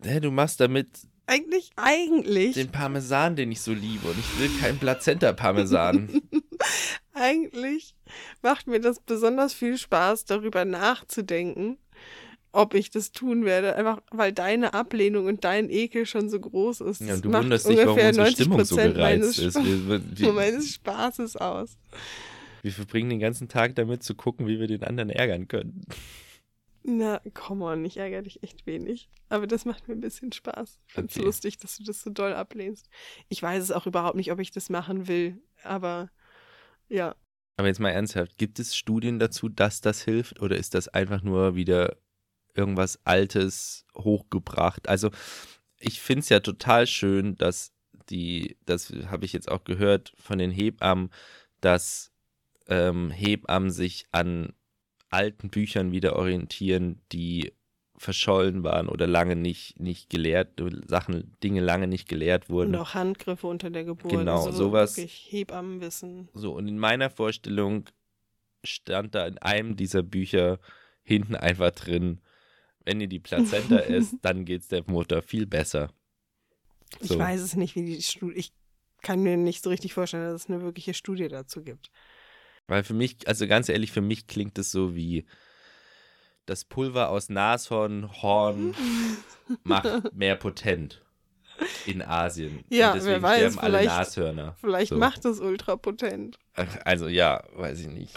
Hä, du machst damit Eigentlich, eigentlich. den Parmesan, den ich so liebe. Und ich will keinen Plazenta-Parmesan. <laughs> Eigentlich macht mir das besonders viel Spaß, darüber nachzudenken, ob ich das tun werde. Einfach weil deine Ablehnung und dein Ekel schon so groß ist. ja, und du wunderst dich, warum ungefähr unsere 90 Stimmung so Prozent gereizt meines, ist. Wir, wir, wir, <laughs> meines Spaßes aus. wir verbringen den ganzen Tag damit zu gucken, wie wir den anderen ärgern können. Na, come on, ich ärgere dich echt wenig. Aber das macht mir ein bisschen Spaß. Ich finde es Okay. lustig, dass du das so doll ablehnst. Ich weiß es auch überhaupt nicht, ob ich das machen will, aber ja. Aber jetzt mal ernsthaft, gibt es Studien dazu, dass das hilft oder ist das einfach nur wieder irgendwas Altes hochgebracht? Also ich finde es ja total schön, dass die, das habe ich jetzt auch gehört von den Hebammen, dass ähm, Hebammen sich an alten Büchern wieder orientieren, die verschollen waren oder lange nicht, nicht gelehrt, Sachen, Dinge lange nicht gelehrt wurden. Und auch Handgriffe unter der Geburt. Genau, also sowas- Wirklich Hebammenwissen. So, und in meiner Vorstellung stand da in einem dieser Bücher hinten einfach drin, wenn ihr die Plazenta <laughs> esst, dann geht's der Mutter viel besser. Ich So. weiß es nicht, wie die Studie. Ich kann mir nicht so richtig vorstellen, dass es eine wirkliche Studie dazu gibt. Weil für mich, also ganz ehrlich, für mich klingt es so wie das Pulver aus Nashorn, Horn <laughs> macht mehr potent in Asien. Ja, und deswegen wer weiß, sterben alle vielleicht- Nashörner. Vielleicht So. macht es ultrapotent. Also ja, weiß ich nicht.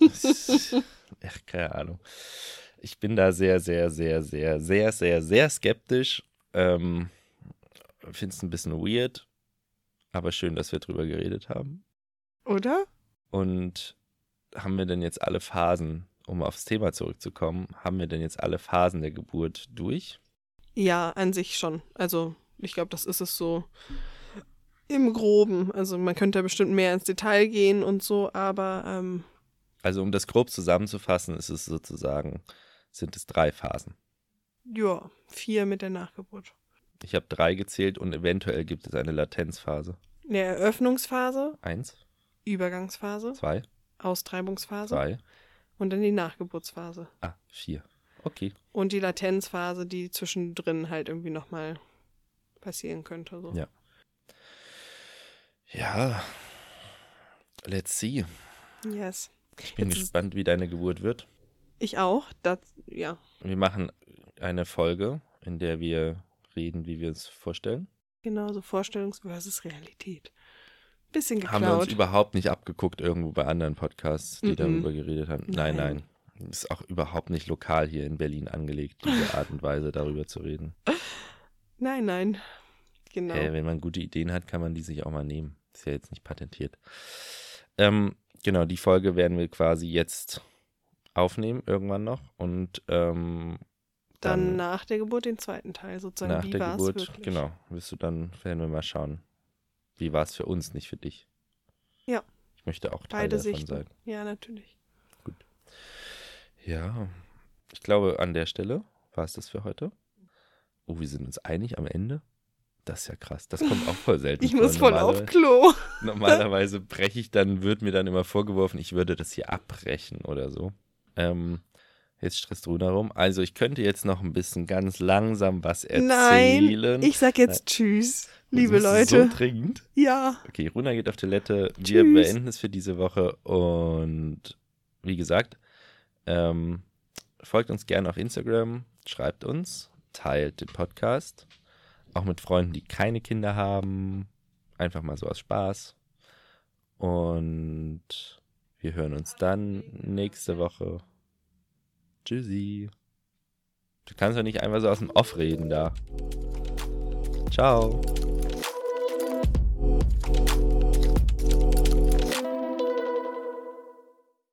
<laughs> Ach, keine Ahnung. Ich bin da sehr, sehr, sehr, sehr, sehr, sehr, sehr skeptisch. Ähm, Finde es ein bisschen weird, aber schön, dass wir drüber geredet haben. Oder? Und haben wir denn jetzt alle Phasen, um aufs Thema zurückzukommen, haben wir denn jetzt alle Phasen der Geburt durch? Ja, an sich schon. Also, ich glaube, das ist es so im Groben. Also, man könnte da bestimmt mehr ins Detail gehen und so, aber ähm, Also um das grob zusammenzufassen, ist es sozusagen, sind es drei Phasen. ja, vier mit der Nachgeburt. Ich habe drei gezählt und eventuell gibt es eine Latenzphase. Eine Eröffnungsphase, Eins, Übergangsphase, zwei, Austreibungsphase drei, und dann die Nachgeburtsphase. ah, vier. Okay. Und die Latenzphase, die zwischendrin halt irgendwie nochmal passieren könnte. So. Ja. Ja, let's see. Yes. Ich bin Jetzt gespannt, wie deine Geburt wird. Ich auch. Das, ja, Wir machen eine Folge, in der wir reden, wie wir es vorstellen. genau so Vorstellungs- versus Realität. Bisschen Haben wir uns geklaut. überhaupt nicht abgeguckt irgendwo bei anderen Podcasts, die Mhm. darüber geredet haben. Nein, Nein. nein. Ist auch überhaupt nicht lokal hier in Berlin angelegt, diese <laughs> Art und Weise darüber zu reden. Nein, nein. Genau. Äh, wenn man gute Ideen hat, kann man die sich auch mal nehmen. Ist ja jetzt nicht patentiert. Ähm, genau, die Folge werden wir quasi jetzt aufnehmen, irgendwann noch. Und ähm, dann, dann nach der Geburt den zweiten Teil sozusagen. nach Wie der Geburt, wirklich? genau, wirst du dann, werden wir mal schauen, wie war es für uns, nicht für dich. Ja. Ich möchte auch Teil Beide davon Sichten. sein. Ja, natürlich. Ja, ich glaube, an der Stelle war es das für heute. Oh, wir sind uns einig am Ende. Das ist ja krass. Das kommt auch voll selten. <laughs> Ich vor. muss voll auf Klo. Normalerweise breche ich dann, wird mir dann immer vorgeworfen, ich würde das hier abbrechen oder so. Ähm, jetzt stresst Runa rum. Also ich könnte jetzt noch ein bisschen ganz langsam was erzählen. Nein, ich sag jetzt Tschüss, Das liebe Leute. So dringend. ja. Okay, Runa geht auf Toilette. Wir Tschüss. beenden es für diese Woche und wie gesagt, ähm, folgt uns gerne auf Instagram, schreibt uns, teilt den Podcast. Auch mit Freunden, die keine Kinder haben. Einfach mal so aus Spaß. Und wir hören uns dann nächste Woche. Tschüssi. Du kannst doch nicht einfach so aus dem Off reden da. Ciao.